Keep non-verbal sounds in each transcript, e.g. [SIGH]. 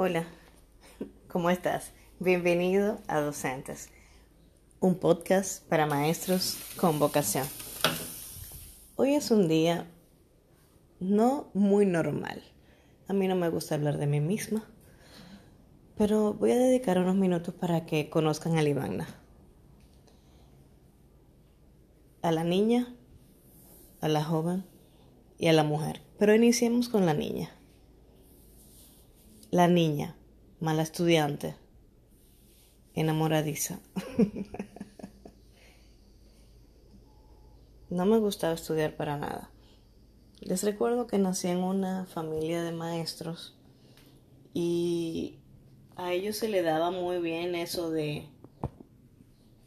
Hola, [LAUGHS] ¿cómo estás? Bienvenido a Docentes, un podcast para maestros con vocación. Hoy es un día no muy normal. A mí no me gusta hablar de mí misma, pero voy a dedicar unos minutos para que conozcan a Livana. A la niña, a la joven y a la mujer. Pero iniciemos con la niña. La niña, mala estudiante, enamoradiza. [LAUGHS] no me gustaba estudiar para nada. Les recuerdo que nací en una familia de maestros y a ellos se le daba muy bien eso de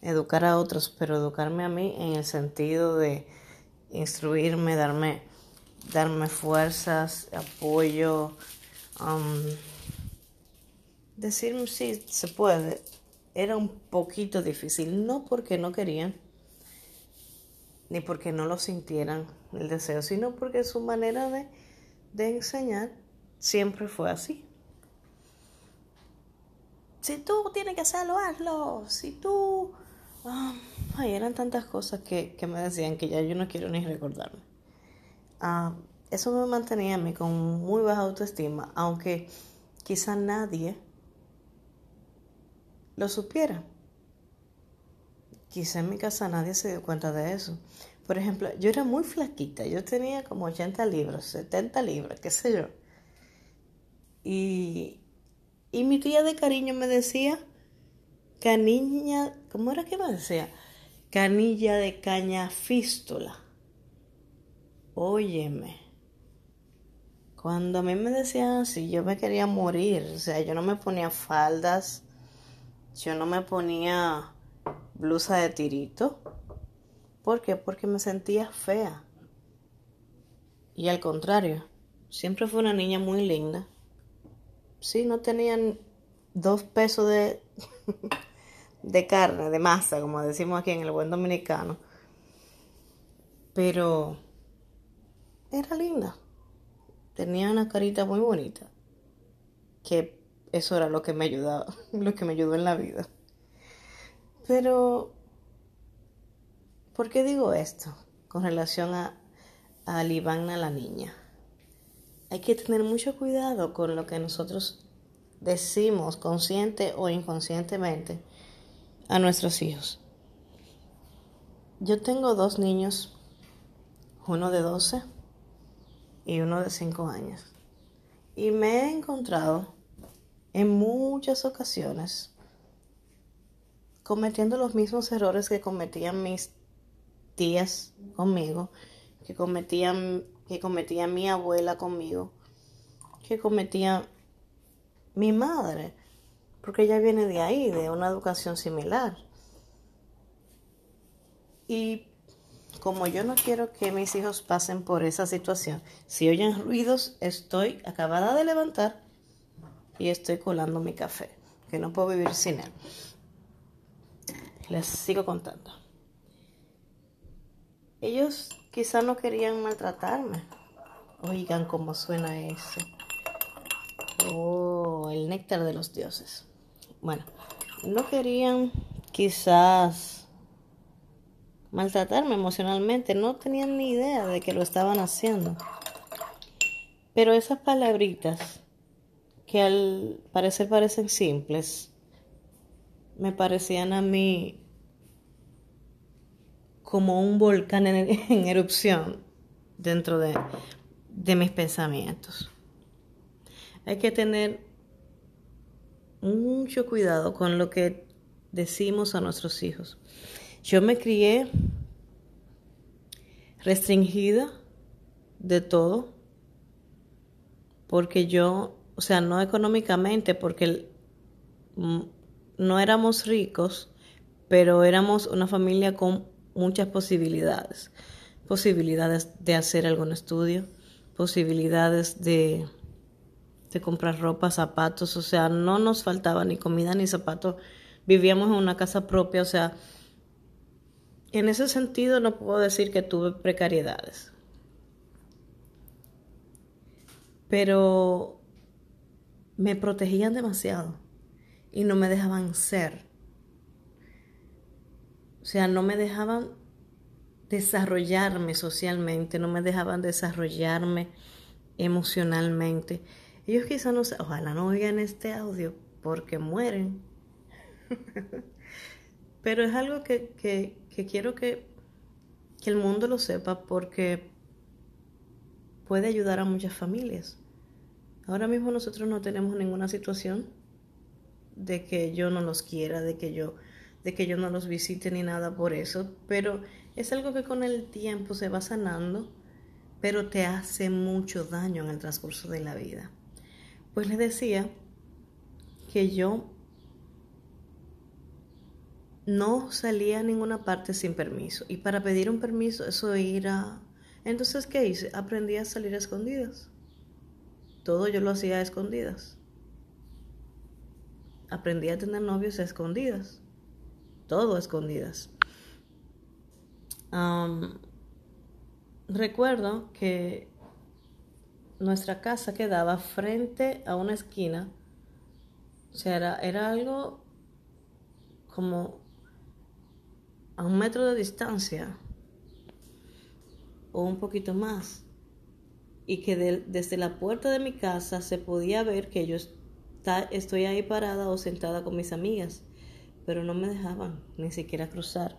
educar a otros, pero educarme a mí en el sentido de instruirme, darme, darme fuerzas, apoyo, um, decirme si se puede. Era un poquito difícil, no porque no querían, ni porque no lo sintieran el deseo, sino porque su manera de, de enseñar siempre fue así. Si tú tienes que hacerlo, hazlo. Si tú... Ah, ay, eran tantas cosas que, que, me decían que ya yo no quiero ni recordarme. Ah, eso me mantenía a mí con muy baja autoestima, aunque quizá nadie lo supiera. Quizá en mi casa nadie se dio cuenta de eso. Por ejemplo, yo era muy flaquita, yo tenía como 80 libras, 70 libras, qué sé yo. Y, y mi tía de cariño me decía, canilla, ¿cómo era que me decía? Canilla de caña fístula. Óyeme. Cuando a mí me decían así, yo me quería morir. O sea, yo no me ponía faldas, yo no me ponía blusa de tirito. ¿Por qué? Porque me sentía fea. Y al contrario, siempre fue una niña muy linda. Sí, no tenían dos pesos de, [LAUGHS] de carne, de masa, como decimos aquí en el buen dominicano. Pero era linda. Tenía una carita muy bonita. Que eso era lo que me ayudaba, [LAUGHS] lo que me ayudó en la vida. Pero, ¿por qué digo esto con relación a, a Livana, la niña? Hay que tener mucho cuidado con lo que nosotros decimos, consciente o inconscientemente, a nuestros hijos. Yo tengo dos niños, uno de 12 y uno de 5 años. Y me he encontrado en muchas ocasiones cometiendo los mismos errores que cometían mis tías conmigo, que cometían que cometía mi abuela conmigo, que cometía mi madre, porque ella viene de ahí, de una educación similar. Y como yo no quiero que mis hijos pasen por esa situación, si oyen ruidos, estoy acabada de levantar y estoy colando mi café, que no puedo vivir sin él. Les sigo contando. Ellos quizá no querían maltratarme. Oigan cómo suena eso. Oh, el néctar de los dioses. Bueno, no querían quizás maltratarme emocionalmente, no tenían ni idea de que lo estaban haciendo. Pero esas palabritas, que al parecer parecen simples, me parecían a mí como un volcán [LAUGHS] en, erupción dentro de, de mis pensamientos. Hay que tener mucho cuidado con lo que decimos a nuestros hijos. Yo me crié restringida de todo porque yo, o sea, no económicamente, porque no éramos ricos, pero éramos una familia con muchas posibilidades. Posibilidades de hacer algún estudio, posibilidades de de comprar ropa, zapatos, o sea, no nos faltaba ni comida ni zapatos. Vivíamos en una casa propia, o sea, en ese sentido no puedo decir que tuve precariedades. Pero me protegían demasiado y no me dejaban ser. O sea, no me dejaban desarrollarme socialmente, no me dejaban desarrollarme emocionalmente. Ellos quizás no, ojalá no oigan este audio porque mueren. [LAUGHS] Pero es algo que, que, quiero que, que el mundo lo sepa porque puede ayudar a muchas familias. Ahora mismo nosotros no tenemos ninguna situación de que yo no los quiera, de que yo, de que yo no los visite ni nada por eso, pero es algo que con el tiempo se va sanando, pero te hace mucho daño en el transcurso de la vida. Pues les decía que yo no salía a ninguna parte sin permiso. Y para pedir un permiso, eso ir a... Entonces, ¿qué hice? Aprendí a salir a escondidas. Todo yo lo hacía a escondidas. Aprendí a tener novios a escondidas. Todo a escondidas. recuerdo que nuestra casa quedaba frente a una esquina. O sea, era, era algo como a un metro de distancia o un poquito más y que desde la puerta de mi casa se podía ver que yo estoy ahí parada o sentada con mis amigas, pero no me dejaban ni siquiera cruzar.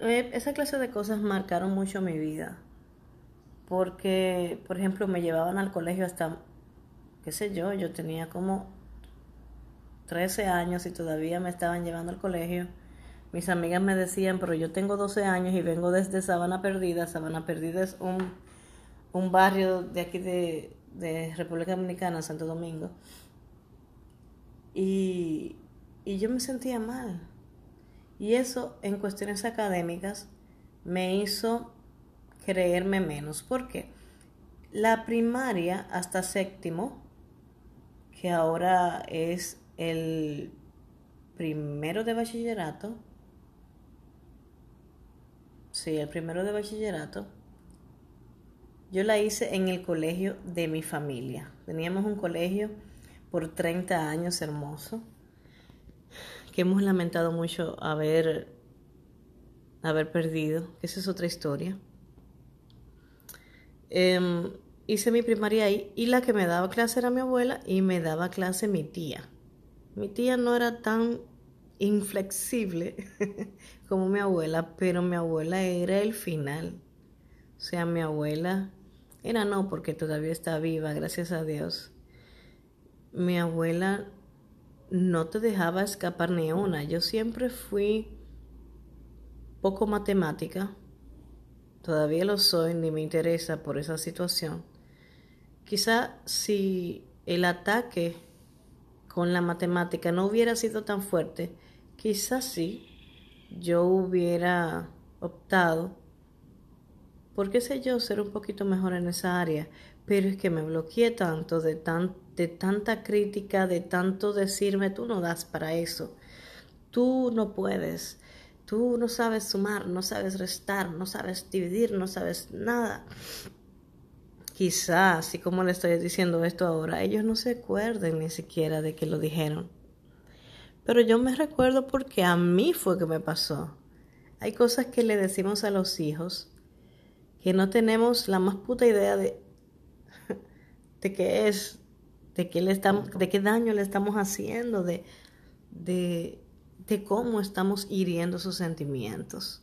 Eh, esa clase de cosas marcaron mucho mi vida, porque, por ejemplo, me llevaban al colegio hasta, qué sé yo, yo tenía como 13 años y todavía me estaban llevando al colegio mis amigas me decían, pero yo tengo 12 años y vengo desde Sabana Perdida. Sabana Perdida es un, un barrio de aquí de, República Dominicana, Santo Domingo. Y, y yo me sentía mal. Y eso en cuestiones académicas me hizo creerme menos. ¿Por qué? La primaria hasta séptimo, que ahora es el primero de bachillerato, Sí, el primero de bachillerato. Yo la hice en el colegio de mi familia. Teníamos un colegio por 30 años hermoso, que hemos lamentado mucho haber, haber perdido, esa es otra historia. Em, hice mi primaria ahí y la que me daba clase era mi abuela y me daba clase mi tía. Mi tía no era tan inflexible [LAUGHS] como mi abuela, pero mi abuela era el final. O sea, mi abuela era no, porque todavía está viva, gracias a Dios. Mi abuela no te dejaba escapar ni una. Yo siempre fui poco matemática. Todavía lo soy, ni me interesa por esa situación. Quizá si el ataque con la matemática no hubiera sido tan fuerte, Quizás sí, yo hubiera optado por qué sé yo ser un poquito mejor en esa área, pero es que me bloqueé tanto de, tan, de tanta crítica, de tanto decirme, tú no das para eso, tú no puedes, tú no sabes sumar, no sabes restar, no sabes dividir, no sabes nada. Quizás, así como le estoy diciendo esto ahora, ellos no se acuerden ni siquiera de que lo dijeron. Pero yo me recuerdo porque a mí fue que me pasó. Hay cosas que le decimos a los hijos que no tenemos la más puta idea de, [LAUGHS] de qué es, de qué, le estamos, de qué daño le estamos haciendo, de, de, de cómo estamos hiriendo sus sentimientos.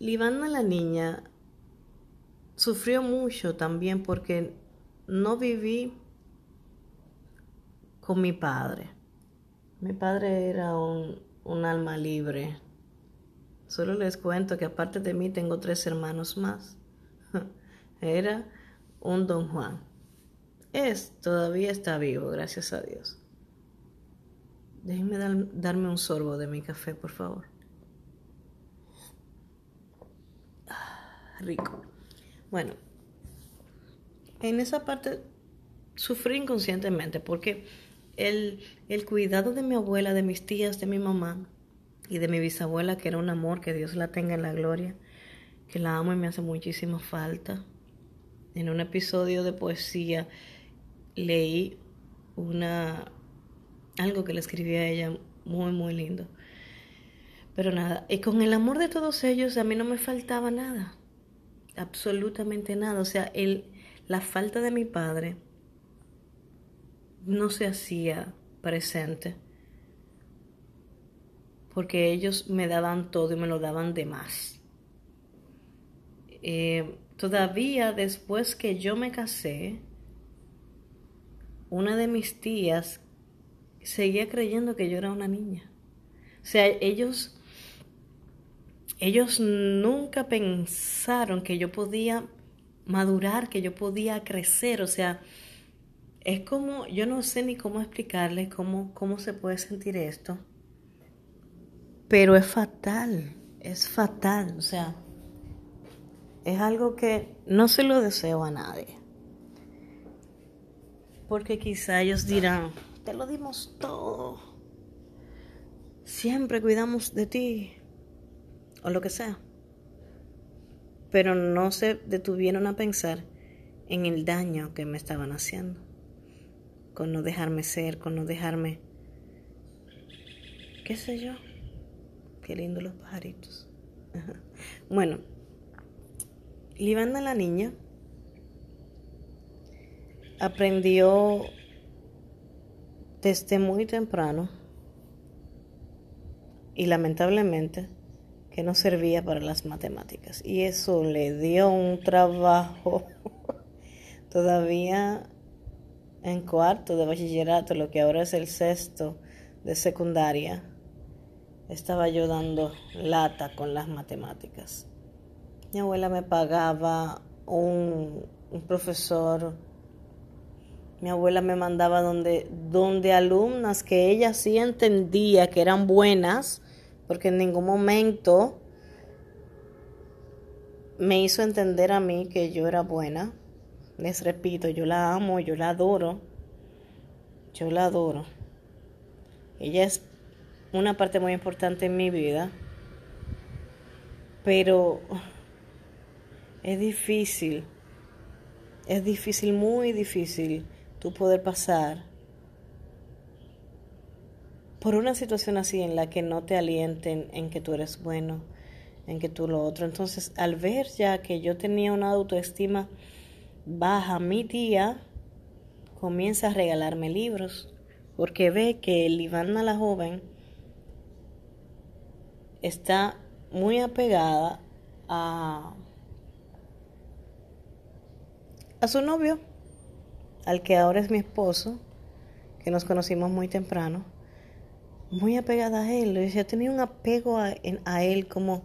Livana la niña sufrió mucho también porque no viví con mi padre. Mi padre era un, alma libre. Solo les cuento que aparte de mí tengo tres hermanos más. [LAUGHS] Era un don Juan. Es, todavía está vivo, gracias a Dios. Déjenme darme un sorbo de mi café, por favor. Ah, rico. Bueno, en esa parte sufrí inconscientemente porque el, el cuidado de mi abuela, de mis tías, de mi mamá y de mi bisabuela, que era un amor, que Dios la tenga en la gloria, que la amo y me hace muchísima falta. en un episodio de poesía leí una algo que le escribí a ella muy muy lindo. Pero nada, y con el amor de todos ellos a mí no me faltaba nada. Absolutamente nada, o sea, el la falta de mi padre no se hacía presente porque ellos me daban todo y me lo daban de más. Eh, todavía después que yo me casé, una de mis tías seguía creyendo que yo era una niña. O sea, ellos, ellos nunca pensaron que yo podía madurar, que yo podía crecer. O sea, es como, yo no sé ni cómo explicarles cómo, cómo se puede sentir esto. Pero es fatal, es fatal, o sea, es algo que no se lo deseo a nadie. Porque quizá ellos dirán, te lo dimos todo, siempre cuidamos de ti, o lo que sea. Pero no se detuvieron a pensar en el daño que me estaban haciendo, con no dejarme ser, con no dejarme, qué sé yo. Qué lindo los pajaritos. Bueno, Livana la niña aprendió desde muy temprano y lamentablemente que no servía para las matemáticas. Y eso le dio un trabajo [LAUGHS] todavía en cuarto de bachillerato, lo que ahora es el sexto de secundaria estaba yo dando lata con las matemáticas. Mi abuela me pagaba un, profesor, mi abuela me mandaba donde, donde alumnas que ella sí entendía que eran buenas, porque en ningún momento me hizo entender a mí que yo era buena. Les repito, yo la amo, yo la adoro. Yo la adoro. Ella es una parte muy importante en mi vida, pero es difícil, es difícil, muy difícil tú poder pasar por una situación así en la que no te alienten en que tú eres bueno, en que tú lo otro. Entonces, al ver ya que yo tenía una autoestima baja, mi tía comienza a regalarme libros, porque ve que Livana la joven está muy apegada a, a su novio, al que ahora es mi esposo, que nos conocimos muy temprano, muy apegada a él. Yo tenía un apego a, a él como,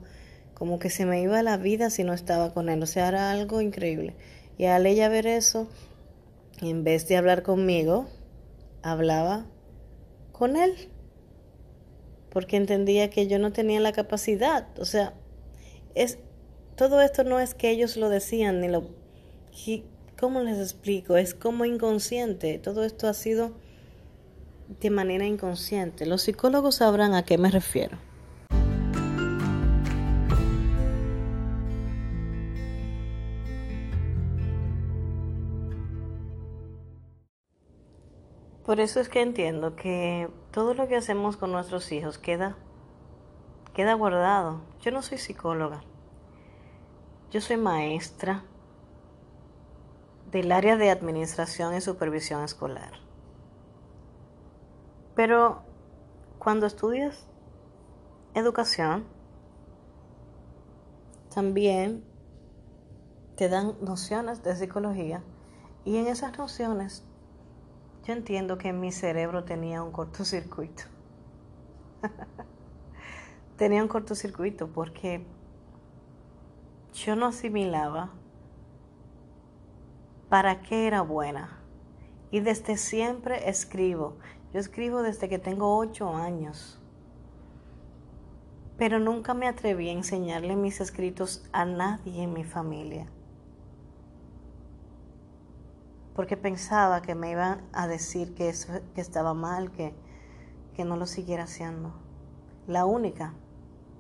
como que se me iba la vida si no estaba con él. O sea, era algo increíble. Y al ella ver eso, en vez de hablar conmigo, hablaba con él porque entendía que yo no tenía la capacidad. O sea, es todo esto no es que ellos lo decían ni lo ¿cómo les explico? Es como inconsciente. Todo esto ha sido de manera inconsciente. Los psicólogos sabrán a qué me refiero. Por eso es que entiendo que todo lo que hacemos con nuestros hijos queda, queda guardado. Yo no soy psicóloga. Yo soy maestra del área de administración y supervisión escolar. Pero cuando estudias educación, también te dan nociones de psicología y en esas nociones yo entiendo que mi cerebro tenía un cortocircuito. [LAUGHS] tenía un cortocircuito porque yo no asimilaba para qué era buena. Y desde siempre escribo. Yo escribo desde que tengo ocho años. Pero nunca me atreví a enseñarle mis escritos a nadie en mi familia porque pensaba que me iban a decir que, eso, que estaba mal, que, que no lo siguiera haciendo. La única,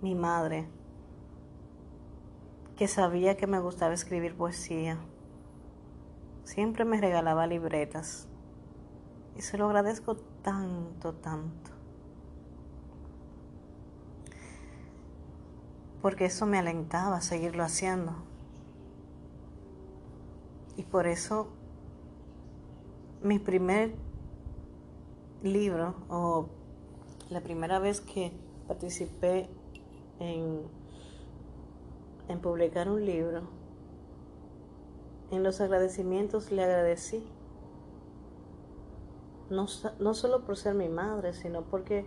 mi madre, que sabía que me gustaba escribir poesía, siempre me regalaba libretas. Y se lo agradezco tanto, tanto. Porque eso me alentaba a seguirlo haciendo. Y por eso mi primer libro o la primera vez que participé en, en publicar un libro, en los agradecimientos le agradecí. No, no solo por ser mi madre, sino porque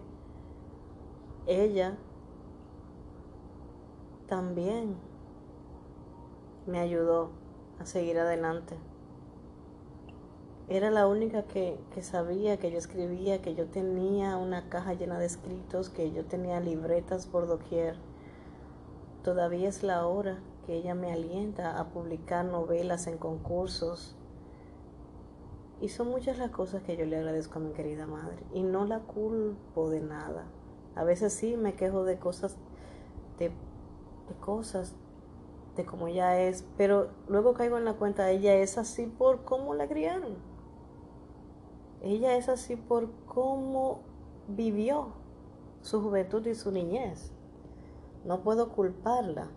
ella también me ayudó a seguir adelante. Era la única que, que, sabía que yo escribía, que yo tenía una caja llena de escritos, que yo tenía libretas por doquier. Todavía es la hora que ella me alienta a publicar novelas en concursos. Y son muchas las cosas que yo le agradezco a mi querida madre. Y no la culpo de nada. A veces sí me quejo de cosas, de, de cosas, de cómo ella es. Pero luego caigo en la cuenta, ella es así por cómo la criaron. Ella es así por cómo vivió su juventud y su niñez. No puedo culparla.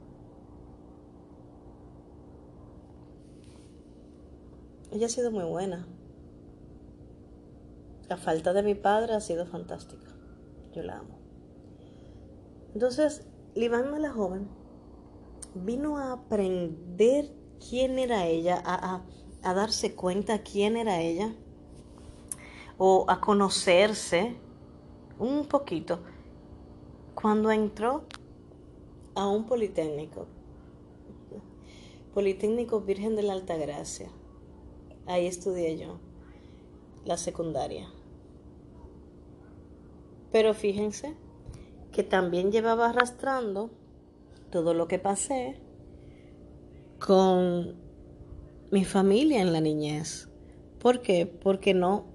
Ella ha sido muy buena. La falta de mi padre ha sido fantástica. Yo la amo. Entonces, Livana la joven vino a aprender quién era ella, a, a, a darse cuenta quién era ella o a conocerse un poquito cuando entró a un politécnico, Politécnico Virgen de la Altagracia. Ahí estudié yo, la secundaria. Pero fíjense que también llevaba arrastrando todo lo que pasé con mi familia en la niñez. ¿Por qué? Porque no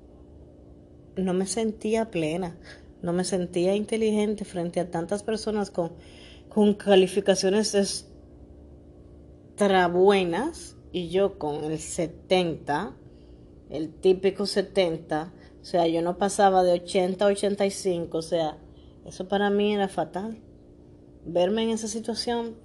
no me sentía plena, no me sentía inteligente frente a tantas personas con, con calificaciones extra buenas y yo con el 70, el típico 70, o sea, yo no pasaba de 80 a 85, o sea, eso para mí era fatal. Verme en esa situación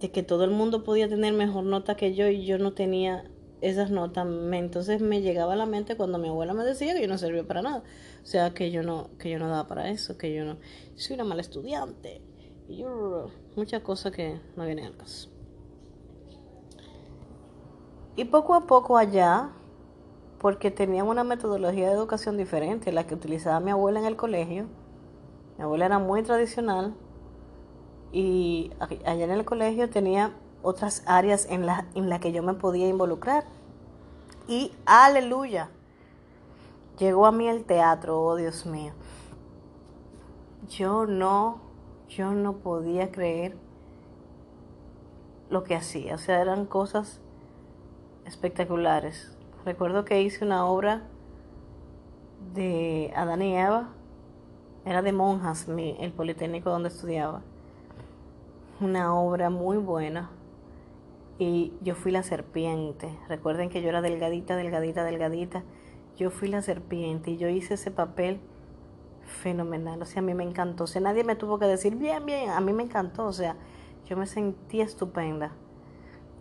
de que todo el mundo podía tener mejor nota que yo y yo no tenía esas notas, entonces me llegaba a la mente cuando mi abuela me decía que yo no servía para nada, o sea, que yo no, que yo no daba para eso, que yo no, soy una mala estudiante, y yo, muchas cosas que no vienen al caso. Y poco a poco allá, porque tenían una metodología de educación diferente, la que utilizaba mi abuela en el colegio, mi abuela era muy tradicional, y allá en el colegio tenía otras áreas en las en la que yo me podía involucrar. Y aleluya, llegó a mí el teatro, oh Dios mío. Yo no, yo no podía creer lo que hacía, o sea, eran cosas espectaculares. Recuerdo que hice una obra de Adán y Eva, era de monjas, el Politécnico donde estudiaba. Una obra muy buena, y yo fui la serpiente. Recuerden que yo era delgadita, delgadita, delgadita. Yo fui la serpiente y yo hice ese papel fenomenal. O sea, a mí me encantó. O sea, nadie me tuvo que decir, bien, bien, a mí me encantó. O sea, yo me sentí estupenda.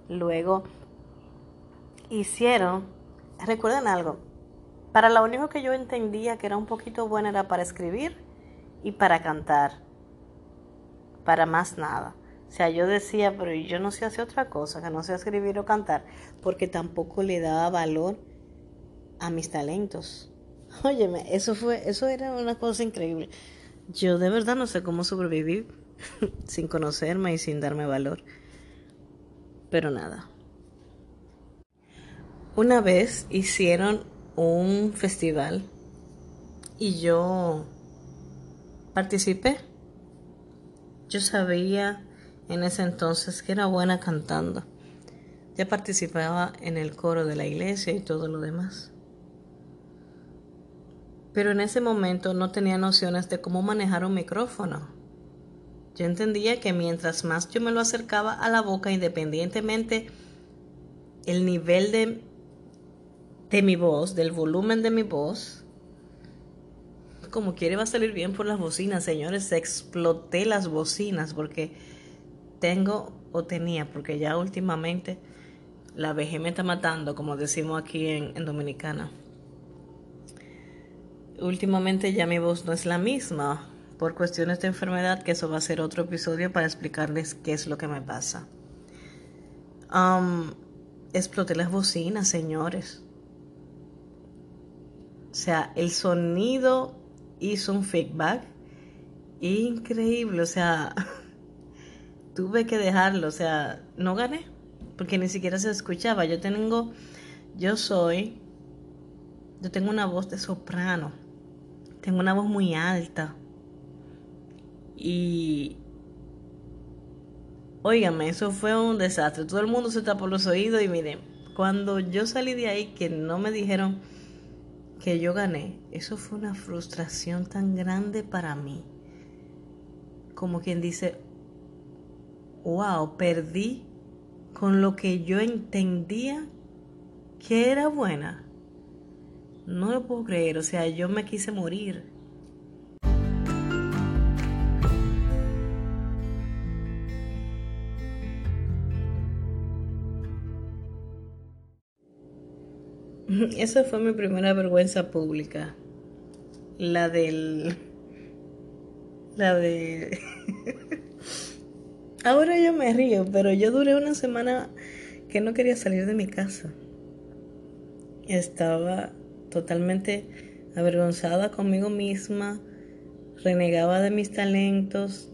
Luego hicieron, recuerden algo, para lo único que yo entendía que era un poquito buena era para escribir y para cantar. Para más nada. O sea, yo decía, pero yo no sé hacer otra cosa, que no sé escribir o cantar, porque tampoco le daba valor a mis talentos. [LAUGHS] Óyeme, eso fue, eso era una cosa increíble. Yo de verdad no sé cómo sobrevivir [LAUGHS] sin conocerme y sin darme valor. Pero nada. Una vez hicieron un festival y yo participé. Yo sabía en ese entonces que era buena cantando. Ya participaba en el coro de la iglesia y todo lo demás. Pero en ese momento no tenía nociones de cómo manejar un micrófono. Yo entendía que mientras más yo me lo acercaba a la boca, independientemente el nivel de, de mi voz, del volumen de mi voz, como quiere va a salir bien por las bocinas, señores. Exploté las bocinas porque tengo o tenía, porque ya últimamente la vejez me está matando, como decimos aquí en, en Dominicana. Últimamente ya mi voz no es la misma por cuestiones de enfermedad, que eso va a ser otro episodio para explicarles qué es lo que me pasa. Exploté las bocinas, señores. O sea, el sonido hizo un feedback increíble. O sea, [LAUGHS] tuve que dejarlo. O sea, no gané porque ni siquiera se escuchaba. Yo tengo, yo soy, yo tengo una voz de soprano. Tengo una voz muy alta. Y Óigame, eso fue un desastre. Todo el mundo se tapó los oídos y miren, cuando yo salí de ahí que no me dijeron que yo gané, eso fue una frustración tan grande para mí. Como quien dice, wow, perdí con lo que yo entendía que era buena. No lo puedo creer, o sea, yo me quise morir. [LAUGHS] Esa fue mi primera vergüenza pública. La del... La de... [LAUGHS] Ahora yo me río, pero yo duré una semana que no quería salir de mi casa. Estaba totalmente avergonzada conmigo misma, renegaba de mis talentos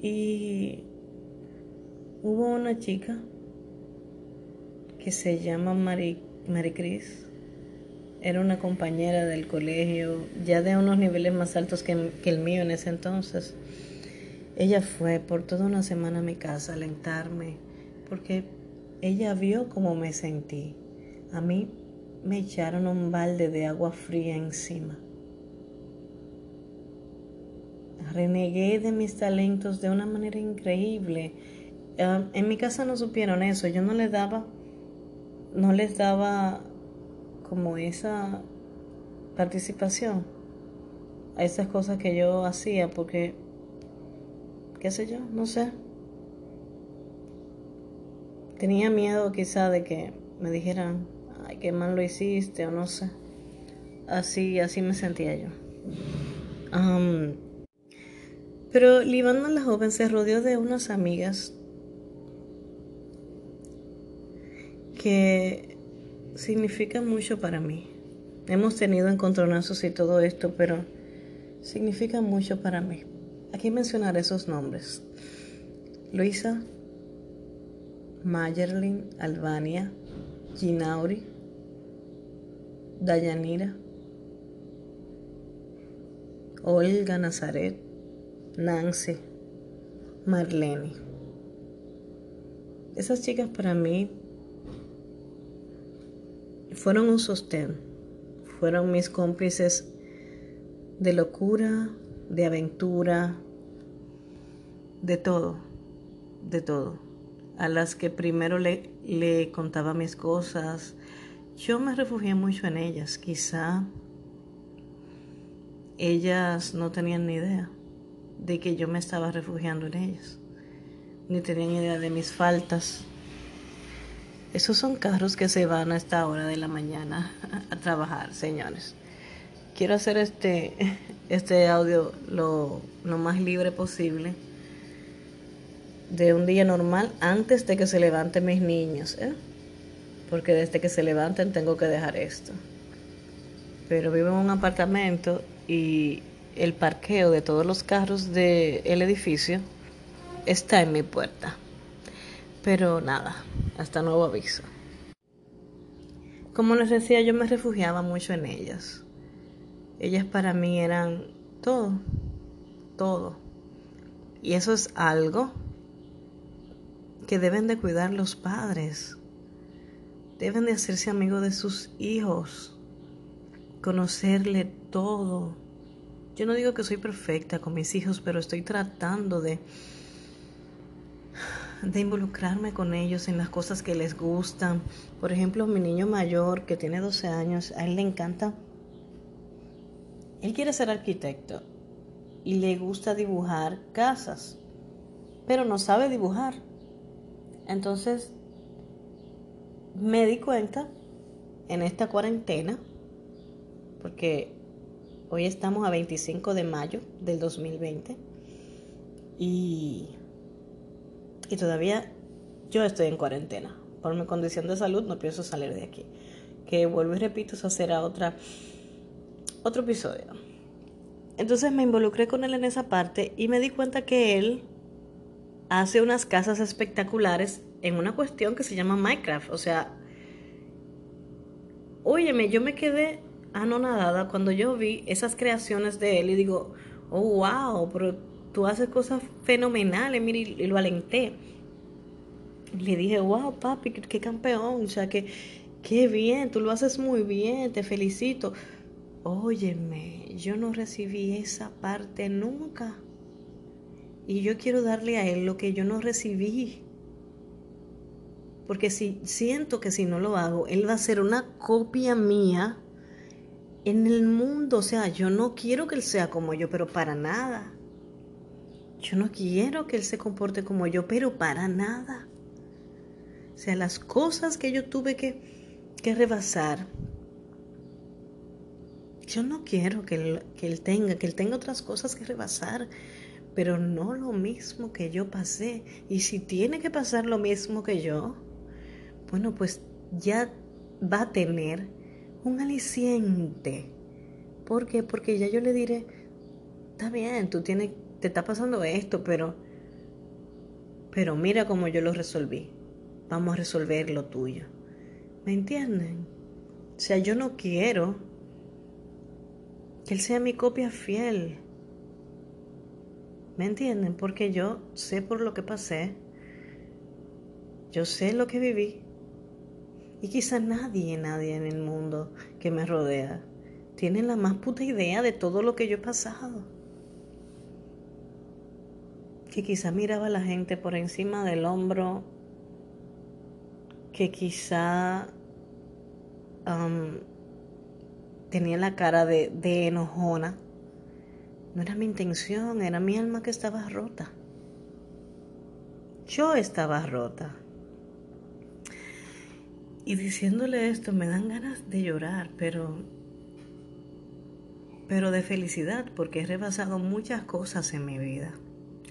y hubo una chica que se llama Mari Maricris era una compañera del colegio, ya de unos niveles más altos que, el mío en ese entonces. Ella fue por toda una semana a mi casa a alentarme, porque ella vio cómo me sentí. A mí me echaron un balde de agua fría encima. Renegué de mis talentos de una manera increíble. Ah, en mi casa no supieron eso, yo no le daba no les daba como esa participación a esas cosas que yo hacía porque, qué sé yo, no sé. Tenía miedo quizá de que me dijeran, ay, qué mal lo hiciste o no sé. Así, así me sentía yo. pero Livana la joven se rodeó de unas amigas que significa mucho para mí. Hemos tenido encontronazos y todo esto, pero significa mucho para mí. Aquí mencionaré esos nombres. Luisa, Mayerlin, Albania, Ginauri, Dayanira, Olga Nazaret, Nancy, Marlene. Esas chicas para mí fueron un sostén, fueron mis cómplices de locura, de aventura, de todo, de todo. A las que primero le, le contaba mis cosas, yo me refugié mucho en ellas. Quizá ellas no tenían ni idea de que yo me estaba refugiando en ellas, ni tenían idea de mis faltas, esos son carros que se van a esta hora de la mañana [LAUGHS] a trabajar, señores. Quiero hacer este, [LAUGHS] este audio lo, lo más libre posible de un día normal antes de que se levanten mis niños, ¿eh? porque desde que se levanten tengo que dejar esto. Pero vivo en un apartamento y el parqueo de todos los carros del edificio está en mi puerta. Pero nada, hasta nuevo aviso. Como les decía, yo me refugiaba mucho en ellas. Ellas para mí eran todo, todo. Y eso es algo que deben de cuidar los padres. Deben de hacerse amigos de sus hijos, conocerle todo. Yo no digo que soy perfecta con mis hijos, pero estoy tratando de de involucrarme con ellos en las cosas que les gustan. Por ejemplo, mi niño mayor que tiene 12 años, a él le encanta, él quiere ser arquitecto y le gusta dibujar casas, pero no sabe dibujar. Entonces, me di cuenta en esta cuarentena, porque hoy estamos a 25 de mayo del 2020, y y todavía yo estoy en cuarentena. Por mi condición de salud no pienso salir de aquí. Que vuelvo y repito, eso será otra, otro episodio. Entonces me involucré con él en esa parte y me di cuenta que él hace unas casas espectaculares en una cuestión que se llama Minecraft. O sea, óyeme, yo me quedé anonadada cuando yo vi esas creaciones de él y digo, oh, wow, pero tú haces cosas fenomenales, mire, y lo alenté. Le dije, wow, papi, qué campeón, o sea, que qué bien, tú lo haces muy bien, te felicito. Óyeme, yo no recibí esa parte nunca. Y yo quiero darle a él lo que yo no recibí. Porque si siento que si no lo hago, él va a ser una copia mía en el mundo. O sea, yo no quiero que él sea como yo, pero para nada. Yo no quiero que él se comporte como yo, pero para nada. O sea, las cosas que yo tuve que, que rebasar, yo no quiero que él, que él tenga, que él tenga otras cosas que rebasar, pero no lo mismo que yo pasé. Y si tiene que pasar lo mismo que yo, bueno, pues ya va a tener un aliciente. ¿Por qué? Porque ya yo le diré, está bien, tú tienes te está pasando esto, pero, pero mira cómo yo lo resolví. Vamos a resolver lo tuyo. ¿Me entienden? O sea, yo no quiero que él sea mi copia fiel. ¿Me entienden? Porque yo sé por lo que pasé. Yo sé lo que viví. Y quizá nadie, nadie en el mundo que me rodea tiene la más puta idea de todo lo que yo he pasado que quizá miraba a la gente por encima del hombro, que quizá um, tenía la cara de, de enojona. No era mi intención, era mi alma que estaba rota. Yo estaba rota. Y diciéndole esto me dan ganas de llorar, pero pero de felicidad porque he rebasado muchas cosas en mi vida.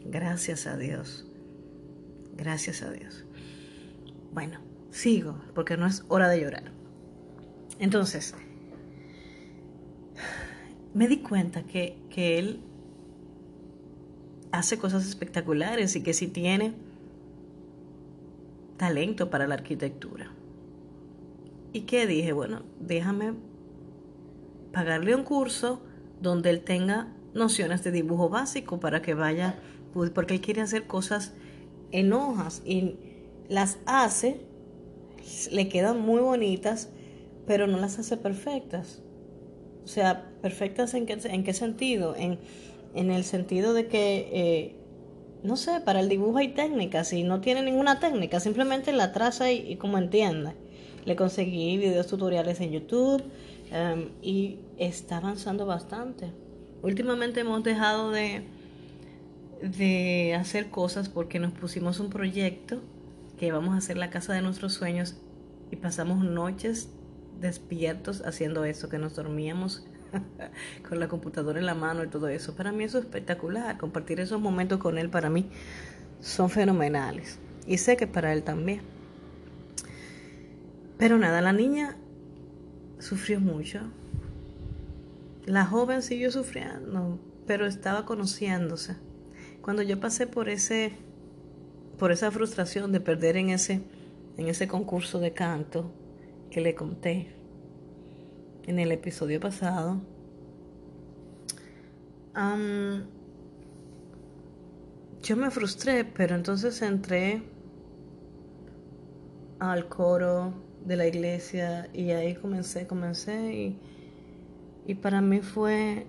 Gracias a Dios. Gracias a Dios. Bueno, sigo, porque no es hora de llorar. Entonces, me di cuenta que, que él hace cosas espectaculares y que sí tiene talento para la arquitectura. ¿Y qué dije? Bueno, déjame pagarle un curso donde él tenga nociones de dibujo básico para que vaya pues, porque él quiere hacer cosas en hojas y las hace, le quedan muy bonitas, pero no las hace perfectas. O sea, perfectas en qué, en qué sentido? En, en el sentido de que, eh, no sé, para el dibujo hay técnicas y no tiene ninguna técnica, simplemente la traza y, como entienda. Le conseguí videos tutoriales en YouTube em, y está avanzando bastante. Últimamente hemos dejado de de hacer cosas porque nos pusimos un proyecto que vamos a hacer la casa de nuestros sueños y pasamos noches despiertos haciendo eso, que nos dormíamos [LAUGHS] con la computadora en la mano y todo eso. Para mí eso es espectacular, compartir esos momentos con él para mí son fenomenales y sé que para él también. Pero nada, la niña sufrió mucho. La joven siguió sufriendo, pero estaba conociéndose cuando yo pasé por ese por esa frustración de perder en ese en ese concurso de canto que le conté en el episodio pasado yo me frustré pero entonces entré al coro de la iglesia y ahí comencé comencé y, y para mí fue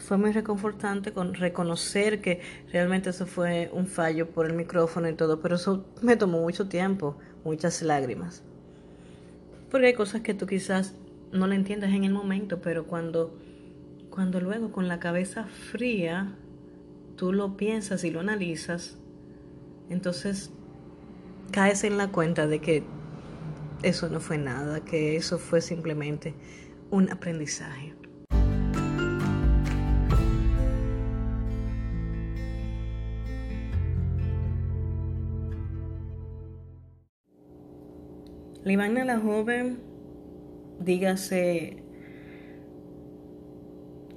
fue muy reconfortante con reconocer que realmente eso fue un fallo por el micrófono y todo, pero eso me tomó mucho tiempo, muchas lágrimas. Porque hay cosas que tú quizás no le entiendas en el momento, pero cuando, cuando luego con la cabeza fría tú lo piensas y lo analizas, entonces caes en la cuenta de que eso no fue nada, que eso fue simplemente un aprendizaje. Limana la joven, dígase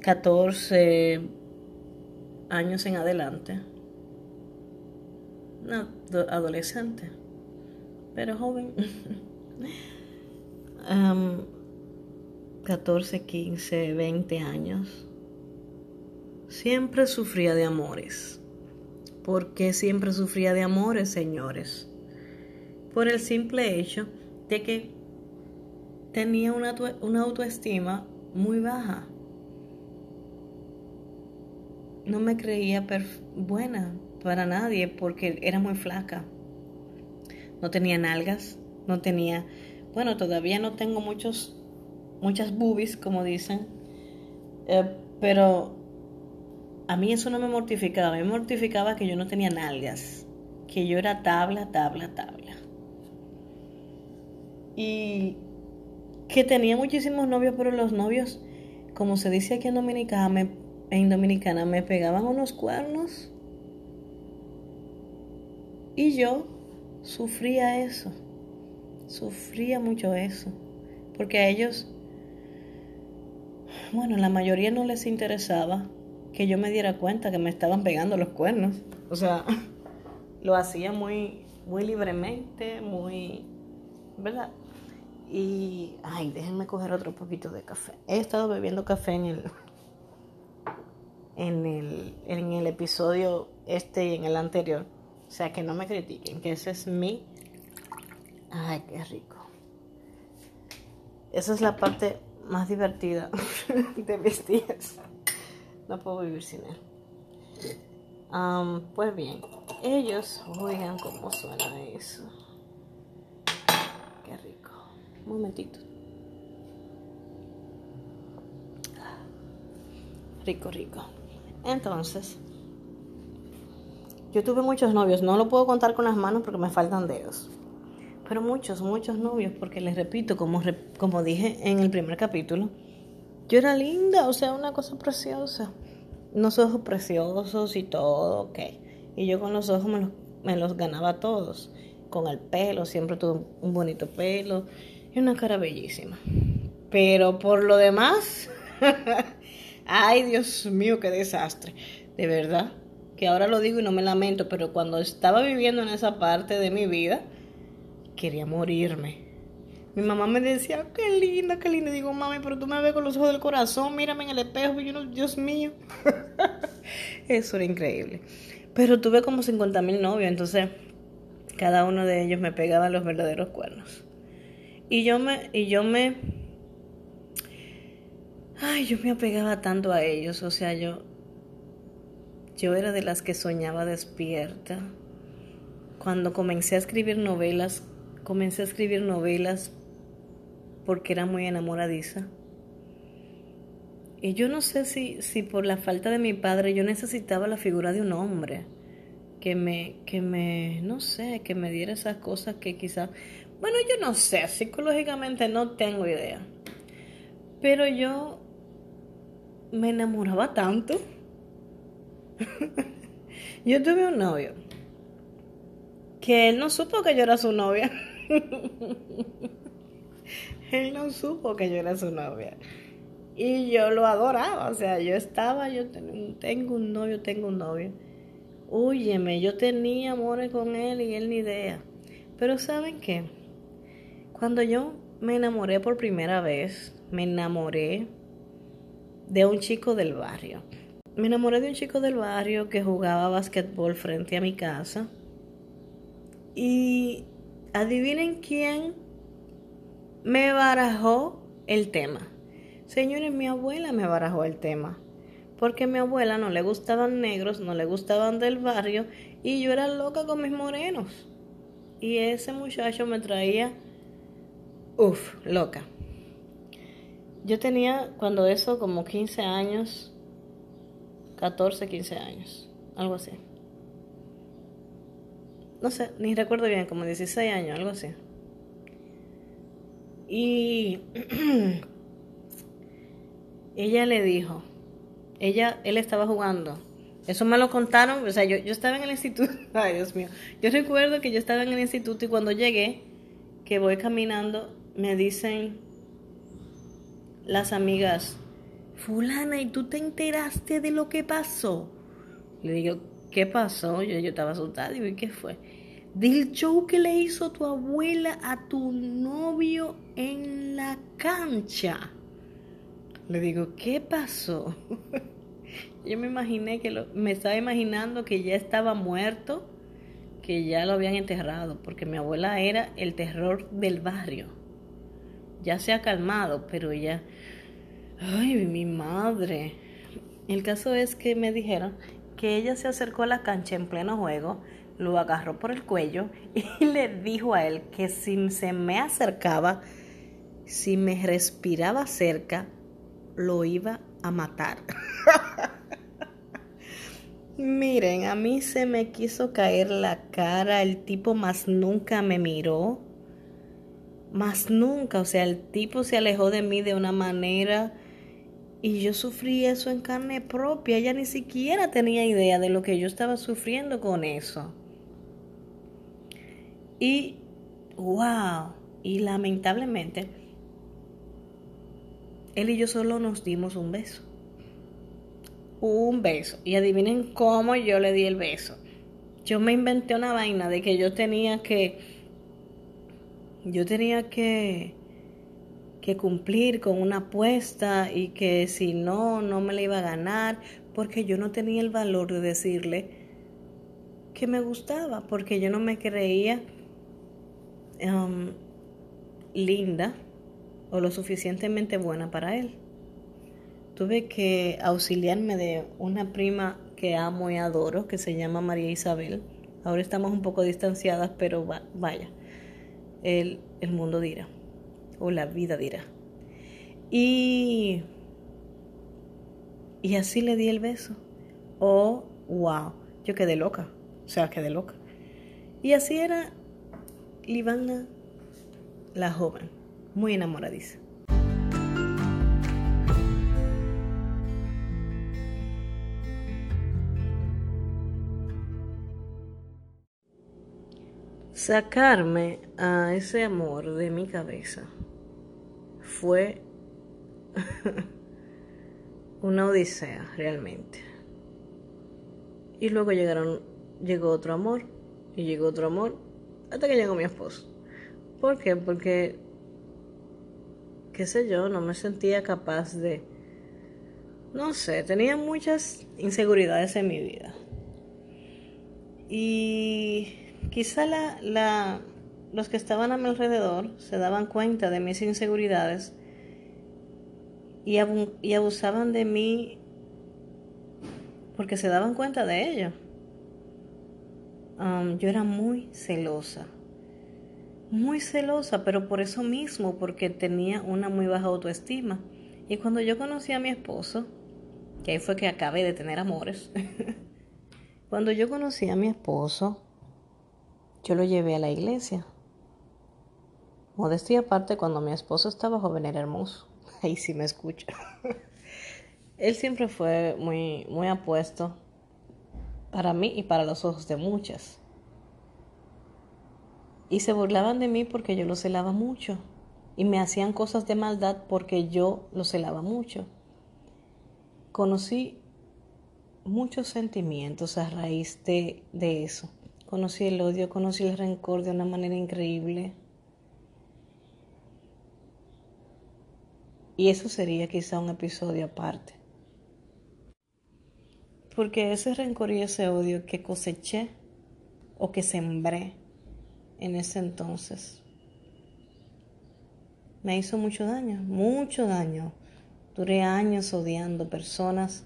14 años en adelante, no, adolescente, pero joven, 14, 15, 20 años, siempre sufría de amores. ¿Por qué siempre sufría de amores, señores? Por el simple hecho de que tenía una, una autoestima muy baja. No me creía buena para nadie porque era muy flaca. No tenía nalgas, no tenía, bueno, todavía no tengo muchos, muchas boobies, como dicen, eh, pero a mí eso no me mortificaba, me mortificaba que yo no tenía nalgas, que yo era tabla, tabla, tabla y que tenía muchísimos novios, pero los novios, como se dice aquí en Dominicana, me, en Dominicana, me pegaban unos cuernos y yo sufría eso, sufría mucho eso, porque a ellos, bueno, la mayoría no les interesaba que yo me diera cuenta que me estaban pegando los cuernos, o sea, [LAUGHS] lo hacía muy, muy libremente, muy, ¿verdad? Y, ay, déjenme coger otro poquito de café. He estado bebiendo café en el, en el, en el episodio este y en el anterior. O sea, que no me critiquen, que ese es mi... Ay, qué rico. Esa es la parte más divertida [LAUGHS] de mis días. No puedo vivir sin él. pues bien, ellos, oigan cómo suena eso. Momentito. Rico, rico. Entonces, yo tuve muchos novios. No lo puedo contar con las manos porque me faltan dedos. Pero muchos, muchos novios, porque les repito, como, como dije en el primer capítulo, yo era linda, o sea, una cosa preciosa. Unos ojos preciosos y todo, ok. Y yo con los ojos me los, me los ganaba todos. Con el pelo, siempre tuve un bonito pelo y una cara bellísima. Pero por lo demás, [LAUGHS] ay Dios mío, qué desastre. De verdad, que ahora lo digo y no me lamento, pero cuando estaba viviendo en esa parte de mi vida, quería morirme. Mi mamá me decía, qué linda, qué linda. digo, mami, pero tú me ves con los ojos del corazón, mírame en el espejo. Yo, Dios mío. [LAUGHS] Eso era increíble. Pero tuve como 50 mil novios, entonces cada uno de ellos me pegaba los verdaderos cuernos. Y yo me, y yo me, ay, yo me apegaba tanto a ellos, o sea, yo, yo era de las que soñaba despierta. Cuando comencé a escribir novelas, comencé a escribir novelas porque era muy enamoradiza. Y yo no sé si, si por la falta de mi padre yo necesitaba la figura de un hombre que me, que me, no sé, que me diera esas cosas que quizás, bueno, yo no sé, psicológicamente no tengo idea. Pero yo me enamoraba tanto. [LAUGHS] yo tuve un novio que él no supo que yo era su novia. [LAUGHS] él no supo que yo era su novia. Y yo lo adoraba, o sea, yo estaba, yo tengo un novio, tengo un novio. Úyeme, yo tenía amores con él y él ni idea. Pero ¿saben qué? Cuando yo me enamoré por primera vez, me enamoré de un chico del barrio. Me enamoré de un chico del barrio que jugaba basquetbol frente a mi casa. Y adivinen quién me barajó el tema. Señores, mi abuela me barajó el tema. porque a mi abuela no le gustaban negros, no le gustaban del barrio y yo era loca con mis morenos. Y ese muchacho me traía, uff, loca. Yo tenía cuando eso como 15 años, 14, 15 años, algo así. No sé, ni recuerdo bien, como 16 años, algo así. Y [CLEARS THROAT] ella le dijo, ella, él estaba jugando. Eso me lo contaron, o sea, yo, yo estaba en el instituto, [LAUGHS] ay Dios mío, yo recuerdo que yo estaba en el instituto y cuando llegué, que voy caminando, me dicen las amigas, fulana, ¿y tú te enteraste de lo que pasó? Le digo, ¿qué pasó? Yo, yo estaba asustada, y ¿qué fue? Del show que le hizo tu abuela a tu novio en la cancha. Le digo, ¿qué pasó? [LAUGHS] Yo me imaginé que lo, me estaba imaginando que ya estaba muerto, que ya lo habían enterrado, porque mi abuela era el terror del barrio. Ya se ha calmado, pero ella, ay, mi madre. El caso es que me dijeron que ella se acercó a la cancha en pleno juego, lo agarró por el cuello [LAUGHS] y le dijo a él que si se me acercaba, si me respiraba cerca, lo iba a matar. [LAUGHS] Miren, a mí se me quiso caer la cara, el tipo más nunca me miró, más nunca, o sea, el tipo se alejó de mí de una manera y yo sufrí eso en carne propia, ella ni siquiera tenía idea de lo que yo estaba sufriendo con eso. Y, wow, y lamentablemente, él y yo solo nos dimos un beso. Un beso. Y adivinen cómo yo le di el beso. Yo me inventé una vaina de que yo tenía que. Yo tenía que. cumplir con una apuesta y que si no, no me la iba a ganar. Porque yo no tenía el valor de decirle que me gustaba. Porque yo no me creía um, linda o lo suficientemente buena para él. Tuve que auxiliarme de una prima que amo y adoro, que se llama María Isabel. Ahora estamos un poco distanciadas, pero vaya, el, el mundo dirá, o la vida dirá. Y, y así le di el beso. Oh, wow, yo quedé loca, o sea, quedé loca. Y así era Livana, la joven muy enamoradiza. Sacarme a ese amor de mi cabeza fue [LAUGHS] una odisea realmente. Y luego llegaron, llegó otro amor y llegó otro amor hasta que llegó mi esposo. ¿Por qué? Porque qué sé yo, no me sentía capaz de, no sé, tenía muchas inseguridades en mi vida. Y quizá la, la, los que estaban a mi alrededor se daban cuenta de mis inseguridades y, y abusaban de mí porque se daban cuenta de ello. Um, yo era muy celosa muy celosa, pero por eso mismo, porque tenía una muy baja autoestima. Y cuando yo conocí a mi esposo, que ahí fue que acabé de tener amores, [LAUGHS] cuando yo conocí a mi esposo, yo lo llevé a la iglesia. Modestia aparte, cuando mi esposo estaba joven era hermoso. [LAUGHS] Ahí sí me escucha. [LAUGHS] Él siempre fue muy, muy apuesto para mí y para los ojos de muchas y se burlaban de mí porque yo lo celaba mucho y me hacían cosas de maldad porque yo lo celaba mucho. Conocí muchos sentimientos a raíz de, de eso. Conocí el odio, conocí el rencor de una manera increíble. Y eso sería quizá un episodio aparte. Porque ese rencor y ese odio que coseché o que sembré en ese entonces. Me hizo mucho daño, mucho daño. Duré años odiando personas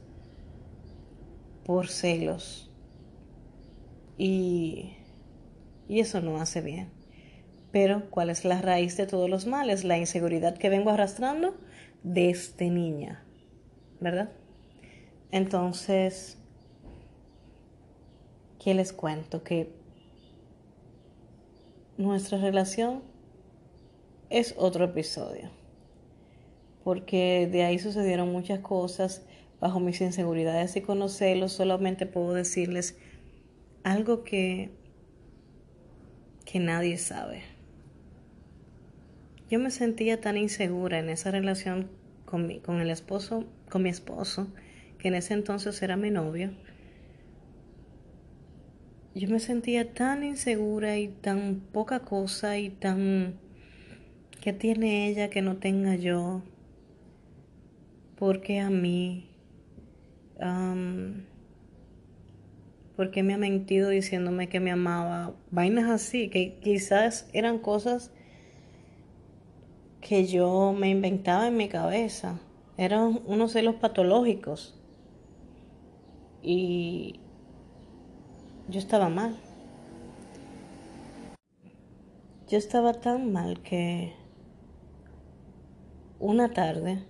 por celos. Y, y eso no hace bien. Pero, ¿cuál es la raíz de todos los males? La inseguridad que vengo arrastrando desde niña, ¿verdad? Entonces, ¿qué les cuento? Que nuestra relación es otro episodio, porque de ahí sucedieron muchas cosas bajo mis inseguridades y conocerlos, solamente puedo decirles algo que, que nadie sabe. Yo me sentía tan insegura en esa relación con, mi, con el esposo, con mi esposo, que en ese entonces era mi novio. Yo me sentía tan insegura y tan poca cosa y tan ¿Qué tiene ella que no tenga yo? ¿Por qué a mí? ¿Por qué me ha mentido diciéndome que me amaba? Vainas así, que quizás eran cosas que yo me inventaba en mi cabeza. Eran unos celos patológicos. Y yo estaba mal. Yo estaba tan mal que una tarde,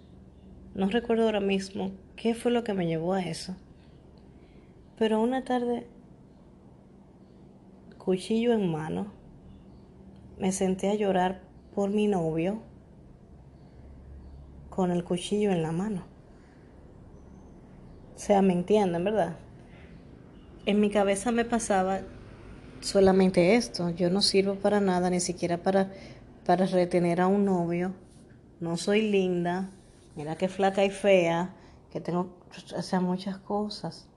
no recuerdo ahora mismo qué fue lo que me llevó a eso, pero una tarde, cuchillo en mano, me senté a llorar por mi novio con el cuchillo en la mano. O sea, me entienden, ¿verdad? En mi cabeza me pasaba solamente esto. Yo no sirvo para nada, ni siquiera para, para retener a un novio no soy linda, mira qué flaca y fea, que tengo o muchas cosas.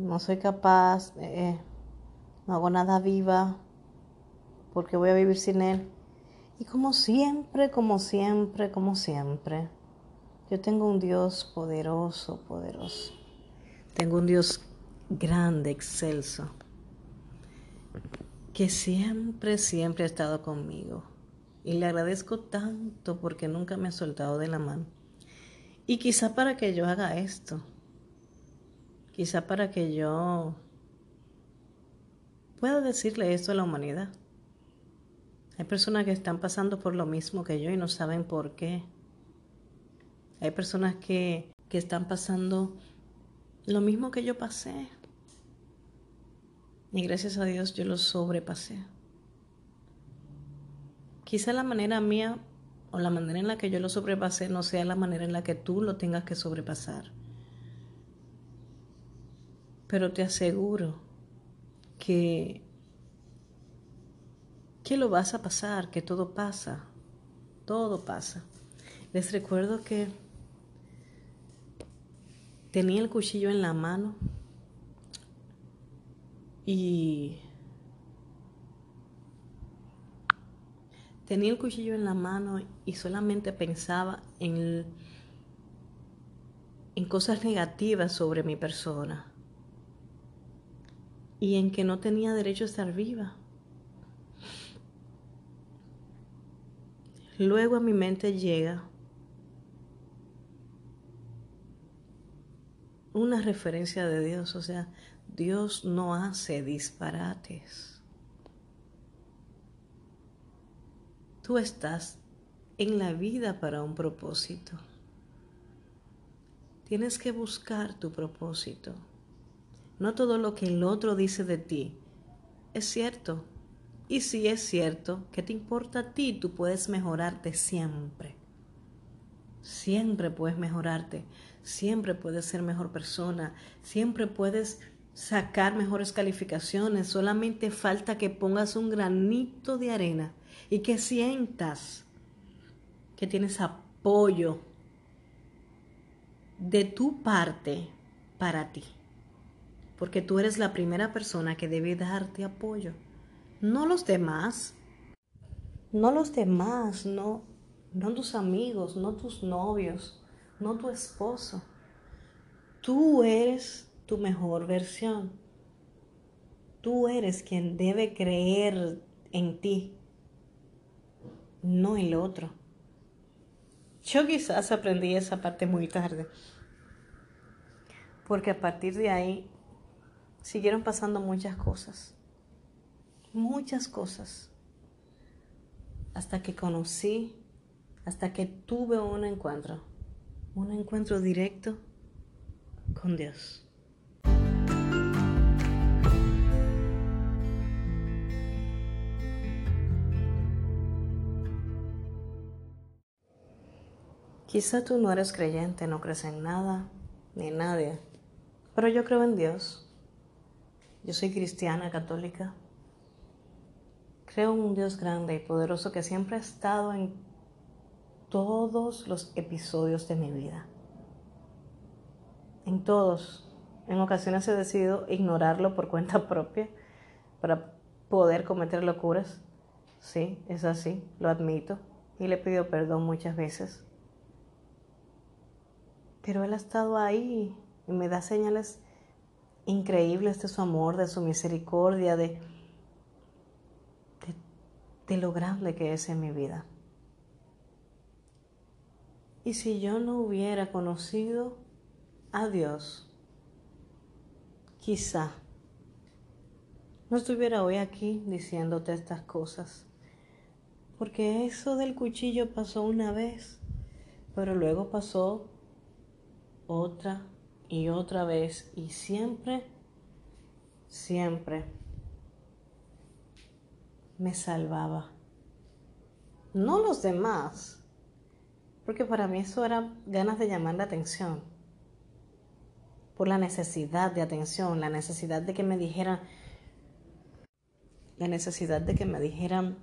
No soy capaz, eh, no hago nada viva, porque voy a vivir sin él. Y como siempre, como siempre, como siempre, yo tengo un Dios poderoso, poderoso. Tengo un Dios grande, excelso, que siempre, siempre ha estado conmigo. Y le agradezco tanto porque nunca me ha soltado de la mano. Y quizá para que yo haga esto, quizá para que yo pueda decirle esto a la humanidad. Hay personas que están pasando por lo mismo que yo y no saben por qué. Hay personas que, que están pasando lo mismo que yo pasé. Y gracias a Dios yo lo sobrepasé. Quizá la manera mía o la manera en la que yo lo sobrepasé no sea la manera en la que tú lo tengas que sobrepasar. Pero te aseguro que, que lo vas a pasar, que todo pasa, todo pasa. Les recuerdo que tenía el cuchillo en la mano y Tenía el cuchillo en la mano y solamente pensaba en, en cosas negativas sobre mi persona y en que no tenía derecho a estar viva. Luego a mi mente llega una referencia de Dios, o sea, Dios no hace disparates. Tú estás en la vida para un propósito. Tienes que buscar tu propósito. No todo lo que el otro dice de ti es cierto. Y si es cierto, ¿qué te importa a ti? Tú puedes mejorarte siempre. Siempre puedes mejorarte. Siempre puedes ser mejor persona. Siempre puedes sacar mejores calificaciones. Solamente falta que pongas un granito de arena y que sientas que tienes apoyo de tu parte para ti. Porque tú eres la primera persona que debe darte apoyo, no los demás. No los demás, no, no tus amigos, no tus novios, no tu esposo. Tú eres tu mejor versión. Tú eres quien debe creer en ti no el otro. Yo quizás aprendí esa parte muy tarde, Porque a partir de ahí siguieron pasando muchas cosas. Muchas cosas. Hasta que conocí, hasta que tuve un encuentro. Un encuentro directo con Dios. Quizá tú no eres creyente, no crees en nada ni en nadie, pero yo creo en Dios. Yo soy cristiana, católica. Creo en un Dios grande y poderoso que siempre ha estado en todos los episodios de mi vida. En todos. En ocasiones he decidido ignorarlo por cuenta [LAUGHS] propia para poder cometer locuras. Sí, es así, lo admito. Y le pido perdón muchas veces pero Él ha estado ahí y me da señales increíbles de su amor, de su misericordia, de, de, lo grande que es en mi vida. Y si yo no hubiera conocido a Dios, quizá no estuviera hoy aquí diciéndote estas cosas. Porque eso del cuchillo pasó una vez, pero luego pasó otra y otra vez y siempre, siempre me salvaba. No los demás, porque para mí eso era ganas de llamar la atención, por la necesidad de atención, la necesidad de que me dijeran, la necesidad de que me dijeran,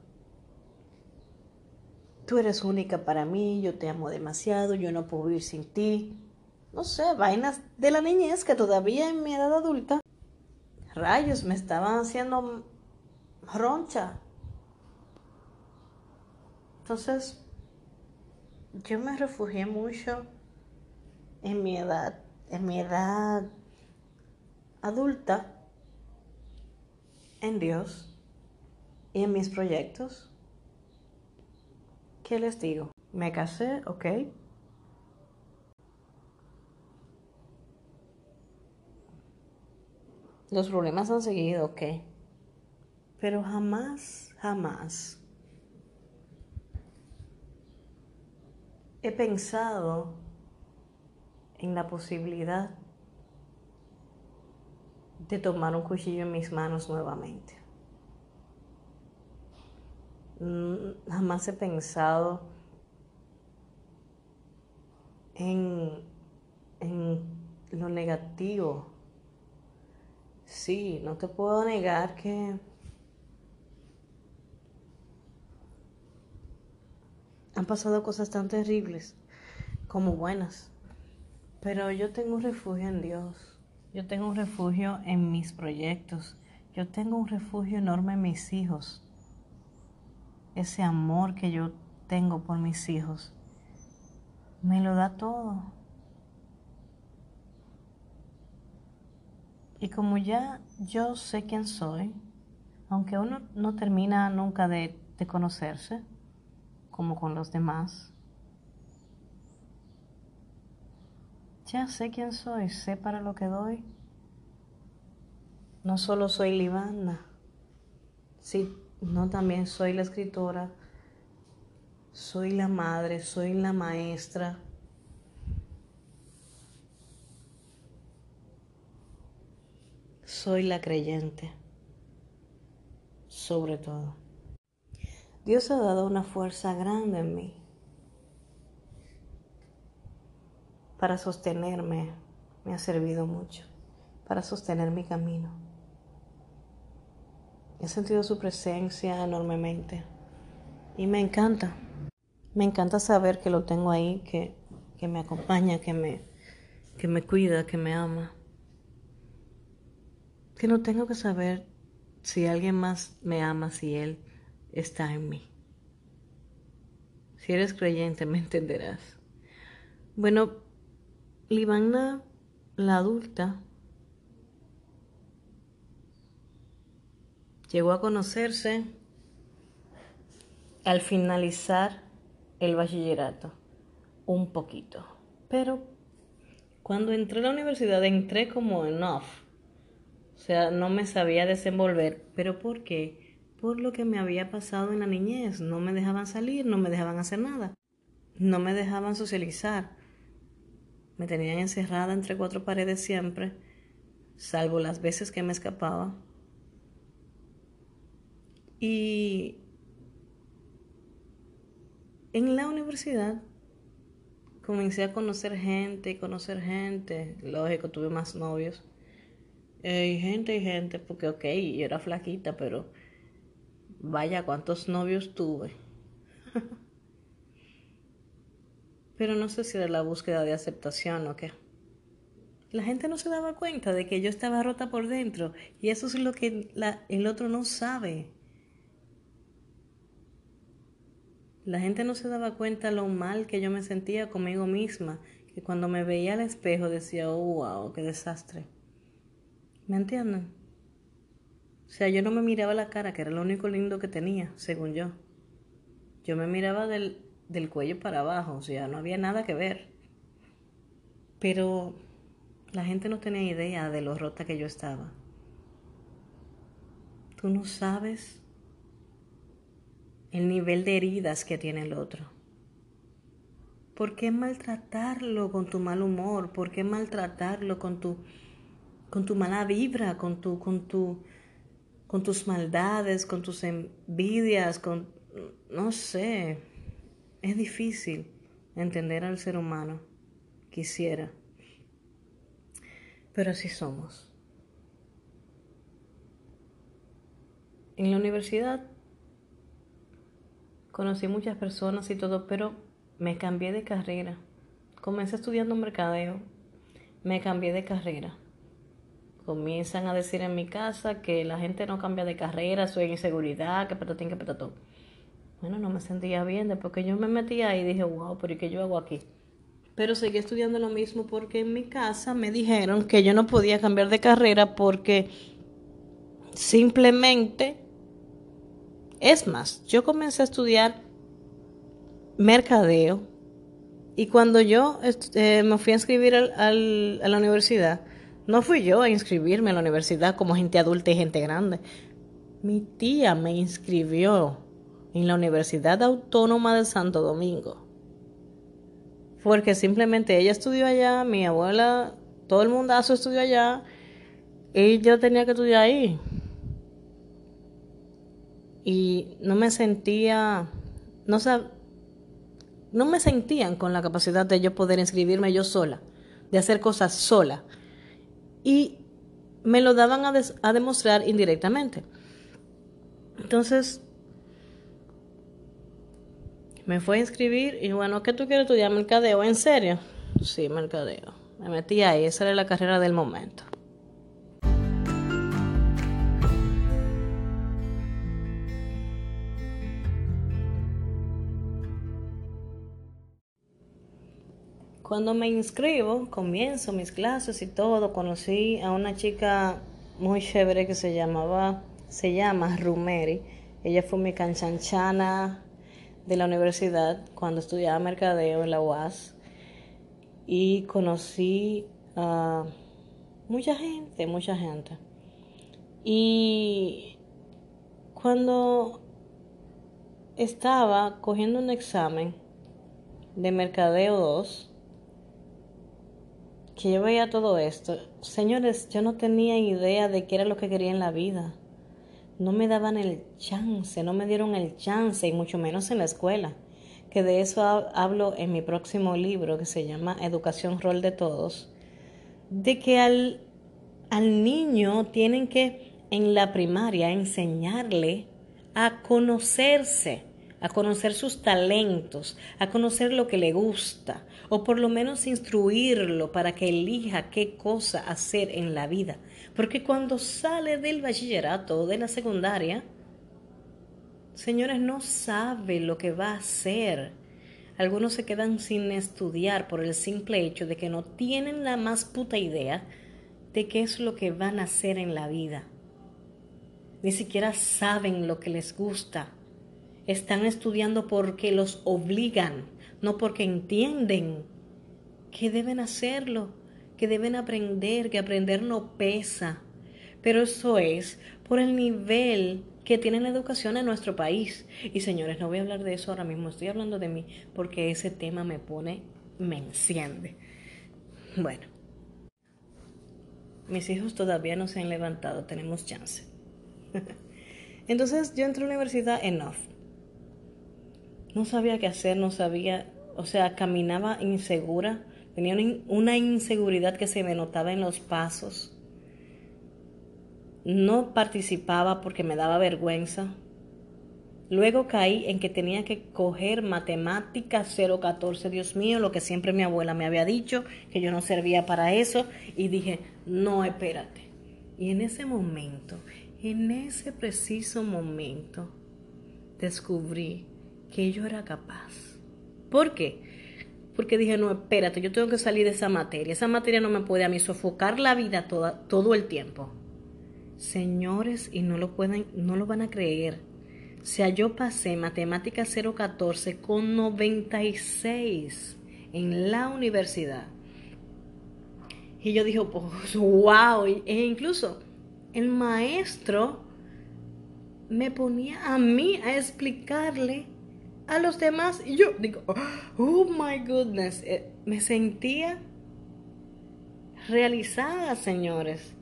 tú eres única para mí, yo te amo demasiado, yo no puedo vivir sin ti no sé, vainas de la niñez que todavía en mi edad adulta, rayos, me estaban haciendo roncha. Entonces, yo me refugié mucho en mi edad, en mi edad adulta, en Dios y en mis proyectos. ¿Qué les digo? Me casé, ok. Los problemas han seguido, ok. Pero jamás, jamás he pensado en la posibilidad de tomar un cuchillo en mis manos nuevamente. Mm, jamás he pensado en, en lo negativo Sí, no te puedo negar que han pasado cosas tan terribles como buenas. Pero yo tengo un refugio en Dios. Yo tengo un refugio en mis proyectos. Yo tengo un refugio enorme en mis hijos. Ese amor que yo tengo por mis hijos me lo da todo. Y como ya yo sé quién soy, aunque uno no termina nunca de, conocerse, como con los demás, ya sé quién soy, sé para lo que doy. No solo soy Libana, sí, no también soy la escritora, soy la madre, soy la maestra, soy la creyente, sobre todo. Dios ha dado una fuerza grande en mí para sostenerme, me ha servido mucho, para sostener mi camino. He sentido su presencia enormemente y me encanta. Me encanta saber que lo tengo ahí, que, que me acompaña, que me, que me cuida, que me ama que no tengo que saber si alguien más me ama, si Él está en mí. Si eres creyente, me entenderás. Bueno, Livana, la adulta, llegó a conocerse al finalizar el bachillerato, un poquito. Pero Cuando entré a la universidad entré como en off. O sea, no me sabía desenvolver. ¿Pero por qué? Por lo que me había pasado en la niñez. No me dejaban salir, no me dejaban hacer nada. No me dejaban socializar. Me tenían encerrada entre cuatro paredes siempre, salvo las veces que me escapaba. Y en la universidad comencé a conocer gente conocer gente. Lógico, tuve más novios. Y gente y gente, porque ok, yo era flaquita, pero vaya cuántos novios tuve. [LAUGHS] pero no sé si era la búsqueda de aceptación o qué. La gente no se daba cuenta de que yo estaba rota por dentro y eso es lo que el otro no sabe. La gente no se daba cuenta lo mal que yo me sentía conmigo misma, que cuando me veía al espejo decía, oh, wow, qué desastre. ¿Me entienden? O sea, yo no me miraba la cara, que era lo único lindo que tenía, según yo. Yo me miraba del, del cuello para abajo, o sea, no había nada que ver. Pero la gente no tenía idea de lo rota que yo estaba. Tú no sabes el nivel de heridas que tiene el otro. ¿Por qué maltratarlo con tu mal humor? ¿Por qué maltratarlo con tu, con tu mala vibra, con, tu, con, tu, con tus maldades, con tus envidias, con... no sé. Es difícil entender al ser humano. Quisiera. Pero así somos. En la universidad Conocí muchas personas y todo, pero me cambié de carrera. Comencé estudiando mercadeo, me cambié de carrera. Comienzan a decir en mi casa que la gente no cambia de carrera, soy inseguridad, que patatín, que patatón. Bueno, no me sentía bien, después que yo me metí ahí dije, wow, pero ¿y qué yo hago aquí? Pero seguí estudiando lo mismo porque en mi casa me dijeron que yo no podía cambiar de carrera porque simplemente es más, yo comencé a estudiar mercadeo y cuando yo eh, me fui a inscribir a la universidad, no fui yo a inscribirme a la universidad como gente adulta y gente grande. Mi tía me inscribió en la Universidad Autónoma de Santo Domingo. Porque simplemente ella estudió allá, mi abuela, todo el mundazo estudió allá y yo tenía que estudiar ahí y no me sentía, no, no me sentían con la capacidad de yo poder inscribirme yo sola, de hacer cosas sola. Y me lo daban a, a demostrar indirectamente. Entonces, me fue a inscribir y bueno, ¿qué tú quieres estudiar? ¿Mercadeo? ¿En serio? Sí, mercadeo. Me metí ahí, esa era la carrera del momento. Cuando me inscribo, comienzo mis clases y todo, conocí a una chica muy chévere que se llamaba, se llama Rumeri. Ella fue mi canchanchana de la universidad cuando estudiaba mercadeo en la UAS y conocí a mucha gente, mucha gente. Y cuando estaba cogiendo un examen de Mercadeo 2, que yo veía todo esto, señores, yo no tenía idea de qué era lo que quería en la vida. No me daban el chance, no me dieron el chance, y mucho menos en la escuela. Que de eso hablo en mi próximo libro que se llama Educación Rol de Todos. De que al, al niño tienen que en la primaria enseñarle a conocerse a conocer sus talentos, a conocer lo que le gusta, o por lo menos instruirlo para que elija qué cosa hacer en la vida. Porque cuando sale del bachillerato o de la secundaria, señores, no sabe lo que va a hacer. Algunos se quedan sin estudiar por el simple hecho de que no tienen la más puta idea de qué es lo que van a hacer en la vida. Ni siquiera saben lo que les gusta están estudiando porque los obligan, no porque entienden que deben hacerlo. que deben aprender, que aprender no pesa. Pero eso es por el nivel que tiene la educación en nuestro país. Y señores, no voy a hablar de eso ahora mismo, estoy hablando de mí porque ese tema me pone, me enciende. Bueno, mis hijos todavía no se han levantado, tenemos chance. [LAUGHS] Entonces yo entré a la universidad en off. No sabía qué hacer, no sabía, o sea, caminaba insegura, tenía una inseguridad que se me notaba en los pasos. No participaba porque me daba vergüenza. Luego caí en que tenía que coger matemáticas 014, Dios mío, lo que siempre mi abuela me había dicho, que yo no servía para eso, y dije, no, espérate. Y en ese momento, en ese preciso momento, descubrí que yo era capaz. ¿Por qué? Porque dije, no, espérate, yo tengo que salir de esa materia. Esa materia no me puede a mí sofocar la vida toda, todo el tiempo. Señores, y no lo pueden, no lo van a creer. O sea, yo pasé matemática 014 con 96 en la universidad. Y yo dije, pues, wow, e incluso el maestro me ponía a mí a explicarle a los demás y yo digo, oh my goodness, eh, me sentía realizada, señores.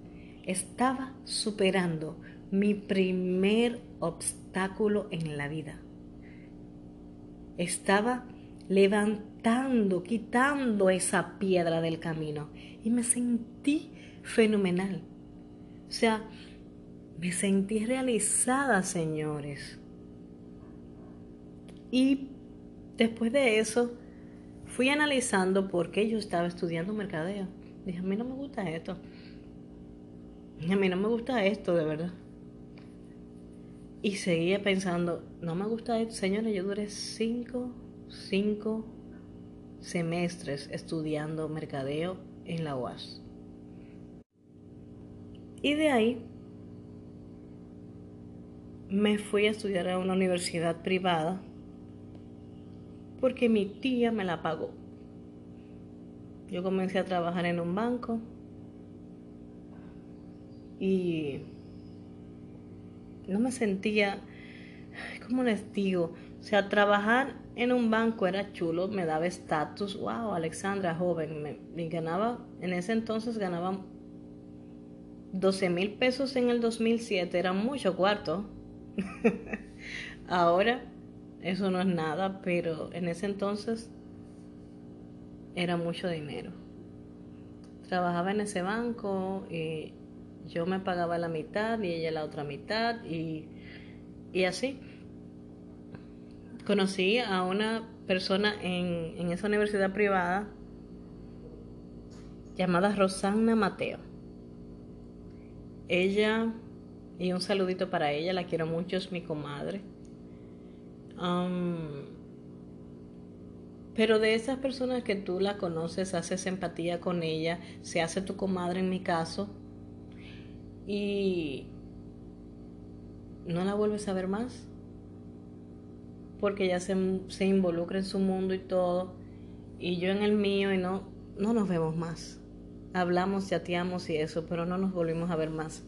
Estaba superando mi primer obstáculo en la vida. Estaba levantando, quitando esa piedra del camino y me sentí fenomenal. O sea, me sentí realizada, señores. Y después de eso, fui analizando por qué yo estaba estudiando mercadeo. Dije, a mí no me gusta esto. A mí no me gusta esto, de verdad. Y seguía pensando, no me gusta esto. Señores, yo duré cinco, cinco semestres estudiando mercadeo en la UAS. Y de ahí me fui a estudiar a una universidad privada porque mi tía me la pagó. Yo comencé a trabajar en un banco y no me sentía, ¿cómo les digo? O sea, trabajar en un banco era chulo, me daba estatus. Wow, Alexandra, joven, me, ganaba, en ese entonces ganaba 12 mil pesos en el 2007, era mucho cuarto. [LAUGHS] Ahora eso no es nada, pero en ese entonces era mucho dinero. Trabajaba en ese banco y yo me pagaba la mitad y ella la otra mitad y, y así. Conocí a una persona en, en esa universidad privada llamada Rosanna Mateo. Ella, y un saludito para ella, la quiero mucho, es mi comadre. Pero de esas personas que tú la conoces, haces empatía con ella, se hace tu comadre en mi caso, y no la vuelves a ver más porque ya se, se, involucra en su mundo y todo y yo en el mío y no no nos vemos más. Hablamos chateamos y eso pero no nos volvimos a ver más.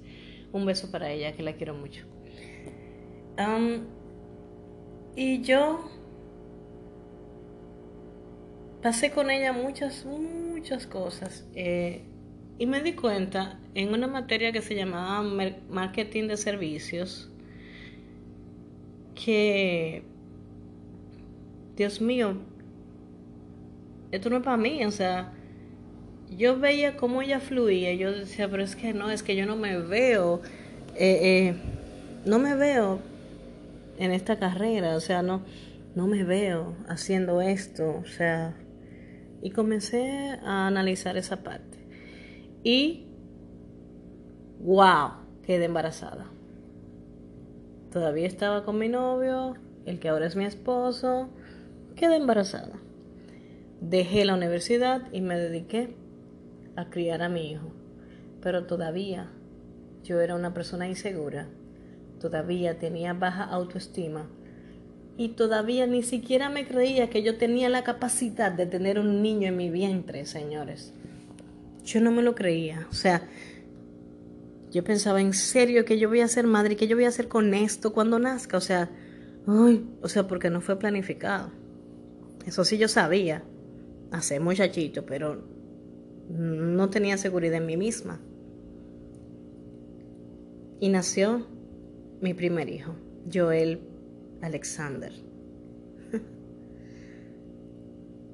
Un beso para ella que la quiero mucho y yo pasé con ella muchas muchas cosas eh, y me di cuenta en una materia que se llamaba marketing de servicios que, Dios mío, esto no es para mí, o sea, yo veía cómo ella fluía, yo decía, pero es que no, es que yo no me veo, eh, eh, no me veo en esta carrera, o sea, no, no me veo haciendo esto, o sea, y comencé a analizar esa parte. Y, wow, quedé embarazada. Todavía estaba con mi novio, el que ahora es mi esposo, quedé embarazada. Dejé la universidad y me dediqué a criar a mi hijo. Pero todavía yo era una persona insegura, todavía tenía baja autoestima y todavía ni siquiera me creía que yo tenía la capacidad de tener un niño en mi vientre, señores. yo no me lo creía. O sea, yo pensaba en serio que yo voy a ser madre que yo voy a hacer con esto cuando nazca. O sea, ay, o sea, porque no fue planificado. Eso sí yo sabía, hace muchachito, pero no tenía seguridad en mí misma. Y nació mi primer hijo, Joel Alexander. [LAUGHS]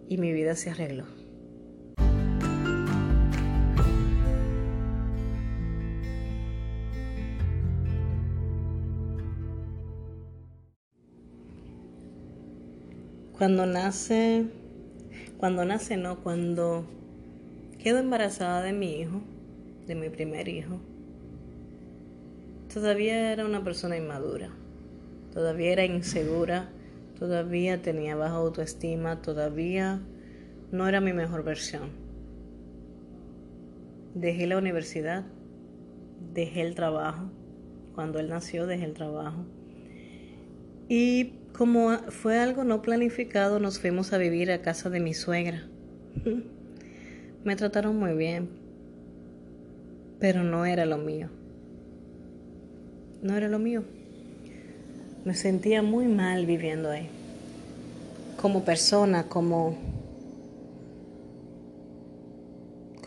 y mi vida se arregló. Cuando nace, cuando nace no, cuando quedo embarazada de mi hijo, de mi primer hijo, todavía era una persona inmadura, todavía era insegura, todavía tenía baja autoestima, todavía no era mi mejor versión. Dejé la universidad, dejé el trabajo, cuando él nació dejé el trabajo y como fue algo no planificado, nos fuimos a vivir a casa de mi suegra. [LAUGHS] Me trataron muy bien, pero no era lo mío. No era lo mío. Me sentía muy mal viviendo ahí. Como persona, como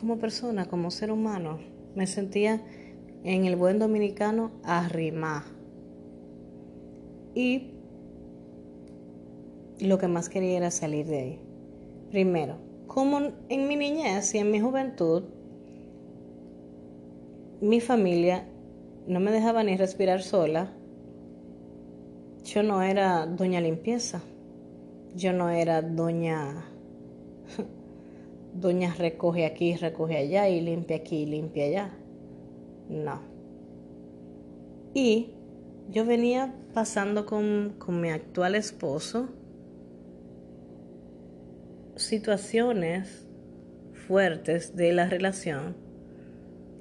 como persona, como ser humano, me sentía en el buen dominicano arrimá. Y lo que más quería era salir de ahí. Primero, como en mi niñez y en mi juventud, mi familia no me dejaba ni respirar sola. Yo no era doña limpieza. Yo no era doña [LAUGHS] doña recoge aquí, recoge allá y limpia aquí y limpia allá. No. Y yo venía pasando con, con mi actual esposo situaciones fuertes de la relación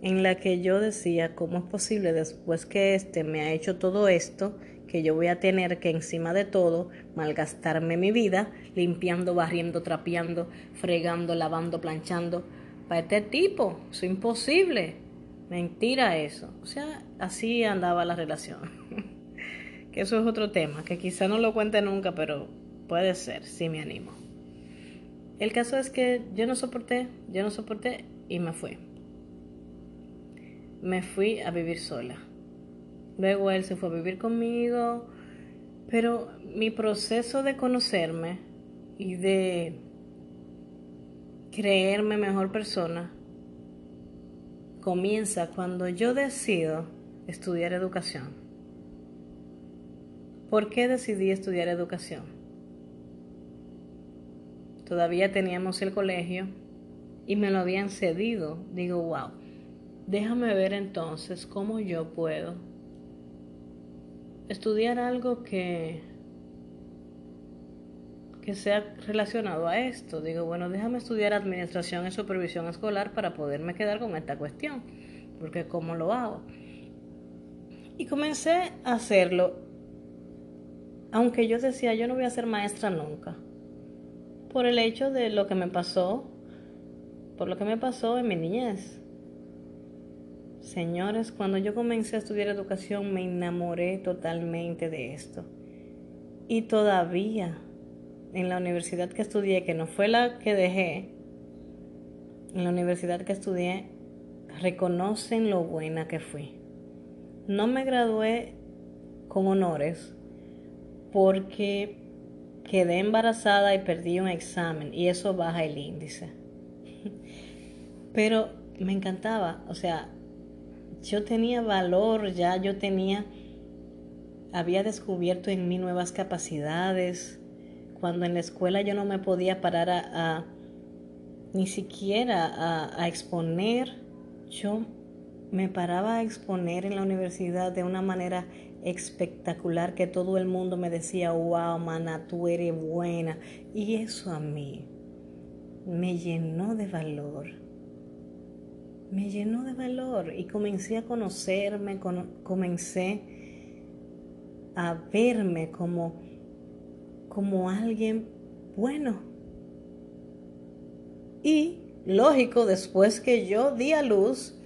en la que yo decía, ¿cómo es posible después que este me ha hecho todo esto, que yo voy a tener que encima de todo malgastarme mi vida limpiando, barriendo, trapeando, fregando, lavando, planchando? Para este tipo, es imposible. Mentira eso. O sea, así andaba la relación. [LAUGHS] que eso es otro tema, que quizá no lo cuente nunca, pero puede ser, si me animo. El caso es que yo no soporté, yo no soporté y me fui. Me fui a vivir sola. Luego él se fue a vivir conmigo, pero mi proceso de conocerme y de creerme mejor persona comienza cuando yo decido estudiar educación. ¿Por qué decidí estudiar educación? todavía teníamos el colegio y me lo habían cedido. Digo, wow, déjame ver entonces cómo yo puedo estudiar algo que, que sea relacionado a esto. Digo, bueno, déjame estudiar administración y supervisión escolar para poderme quedar con esta cuestión, porque ¿cómo lo hago? Y comencé a hacerlo, aunque yo decía, yo no voy a ser maestra nunca por el hecho de lo que me pasó, por lo que me pasó en mi niñez. Señores, cuando yo comencé a estudiar educación me enamoré totalmente de esto. Y todavía en la universidad que estudié, que no fue la que dejé, en la universidad que estudié, reconocen lo buena que fui. No me gradué con honores porque quedé embarazada y perdí un examen y eso baja el índice. [LAUGHS] Pero me encantaba, o sea, yo tenía valor, ya yo tenía, había descubierto en mí nuevas capacidades. Cuando en la escuela yo no me podía parar a, ni siquiera a, exponer, yo me paraba a exponer en la universidad de una manera espectacular que todo el mundo me decía, wow, mana, tú eres buena. Y eso a mí me llenó de valor. Me llenó de valor y comencé a conocerme, comencé a verme como, como alguien bueno. Y lógico, después que yo di a luz,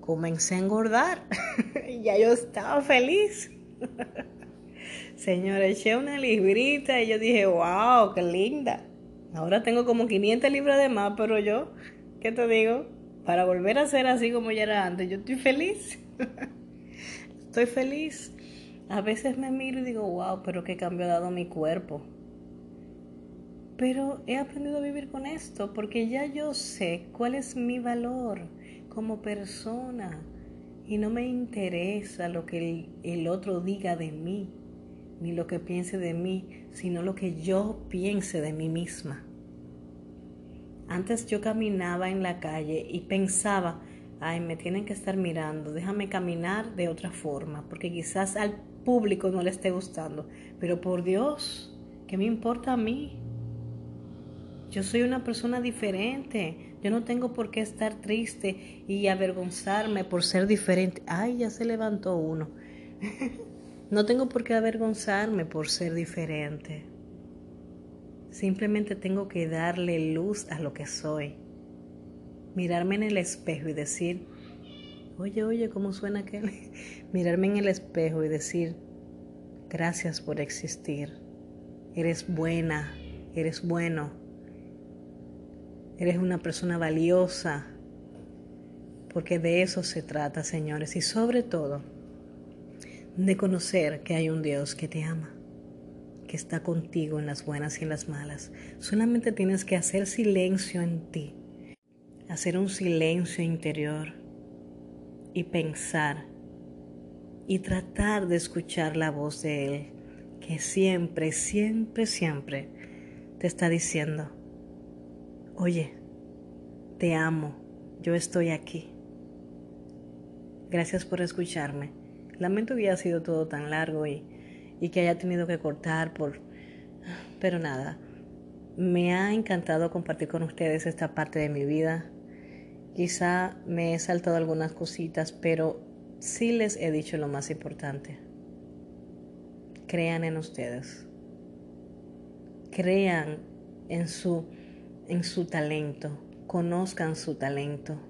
comencé a engordar. [LAUGHS] ya yo estaba feliz. [LAUGHS] Señora, eché una librita y yo dije, wow, qué linda. Ahora tengo como 500 libras de más, pero yo, ¿qué te digo? Para volver a ser así como ya era antes, yo estoy feliz. [LAUGHS] estoy feliz. A veces me miro y digo, wow, pero qué cambio ha dado mi cuerpo. Pero he aprendido a vivir con esto porque ya yo sé cuál es mi valor como persona y no me interesa lo que el, el otro diga de mí ni lo que piense de mí, sino lo que yo piense de mí misma. Antes yo caminaba en la calle y pensaba, ay, me tienen que estar mirando, déjame caminar de otra forma, porque quizás al público no le esté gustando, pero por Dios, ¿qué me importa a mí? Yo soy una persona diferente. Yo no tengo por qué estar triste y avergonzarme por ser diferente. Ay, ya se levantó uno. [LAUGHS] No tengo por qué avergonzarme por ser diferente. Simplemente tengo que darle luz a lo que soy. Mirarme en el espejo y decir, oye, oye, ¿cómo suena aquel? [LAUGHS] Mirarme en el espejo y decir, gracias por existir. Eres buena, eres bueno. Eres una persona valiosa. Porque de eso se trata, señores. Y sobre todo, de conocer que hay un Dios que te ama, que está contigo en las buenas y en las malas. Solamente tienes que hacer silencio en ti, hacer un silencio interior y pensar y tratar de escuchar la voz de Él, que siempre, siempre, siempre te está diciendo, oye, te amo, yo estoy aquí. Gracias por escucharme. Lamento que haya sido todo tan largo y, y que haya tenido que cortar por... Pero nada, me ha encantado compartir con ustedes esta parte de mi vida. Quizá me he saltado algunas cositas, pero sí les he dicho lo más importante. Crean en ustedes. Crean en su, en su talento. Conozcan su talento.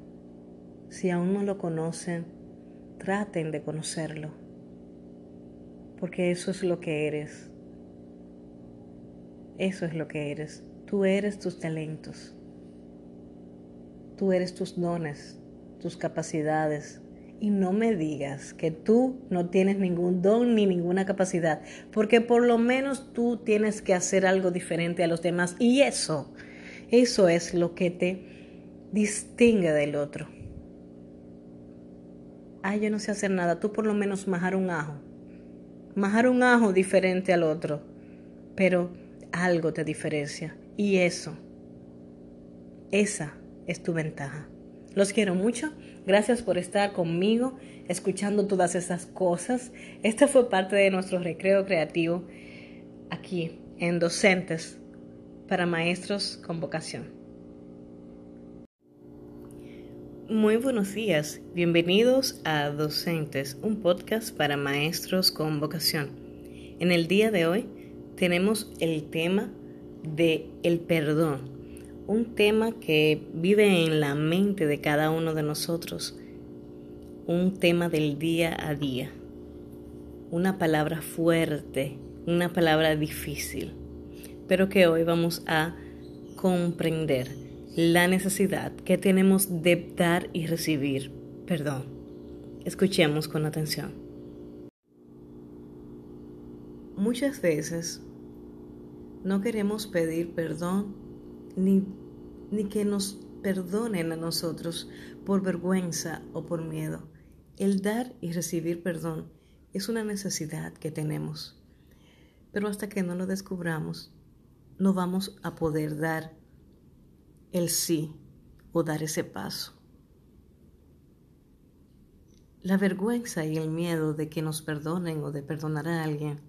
Si aún no lo conocen, traten de conocerlo, porque eso es lo que eres. Eso es lo que eres. Tú eres tus talentos. Tú eres tus dones, tus capacidades. Y no me digas que tú no tienes ningún don ni ninguna capacidad, porque por lo menos tú tienes que hacer algo diferente a los demás. Y eso, eso es lo que te distingue del otro ay, yo no sé hacer nada, tú por lo menos majar un ajo. Majar un ajo diferente al otro, pero algo te diferencia. Y eso, esa es tu ventaja. Los quiero mucho. Gracias por estar conmigo, escuchando todas esas cosas. Este fue parte de nuestro recreo creativo aquí en Docentes para Maestros con Vocación. Muy buenos días, bienvenidos a Docentes, un podcast para maestros con vocación. En el día de hoy tenemos el tema de el perdón, un tema que vive en la mente de cada uno de nosotros, un tema del día a día, una palabra fuerte, una palabra difícil, pero que hoy vamos a comprender la necesidad que tenemos de dar y recibir perdón. Escuchemos con atención. Muchas veces no queremos pedir perdón ni, ni que nos perdonen a nosotros por vergüenza o por miedo. El dar y recibir perdón es una necesidad que tenemos. Pero hasta que no lo descubramos, no vamos a poder dar el sí o dar ese paso. La vergüenza y el miedo de que nos perdonen o de perdonar a alguien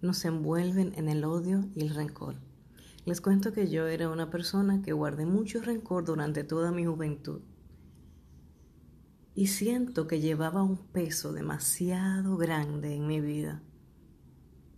nos envuelven en el odio y el rencor. Les cuento que yo era una persona que guardé mucho rencor durante toda mi juventud. Y siento que llevaba un peso demasiado grande en mi vida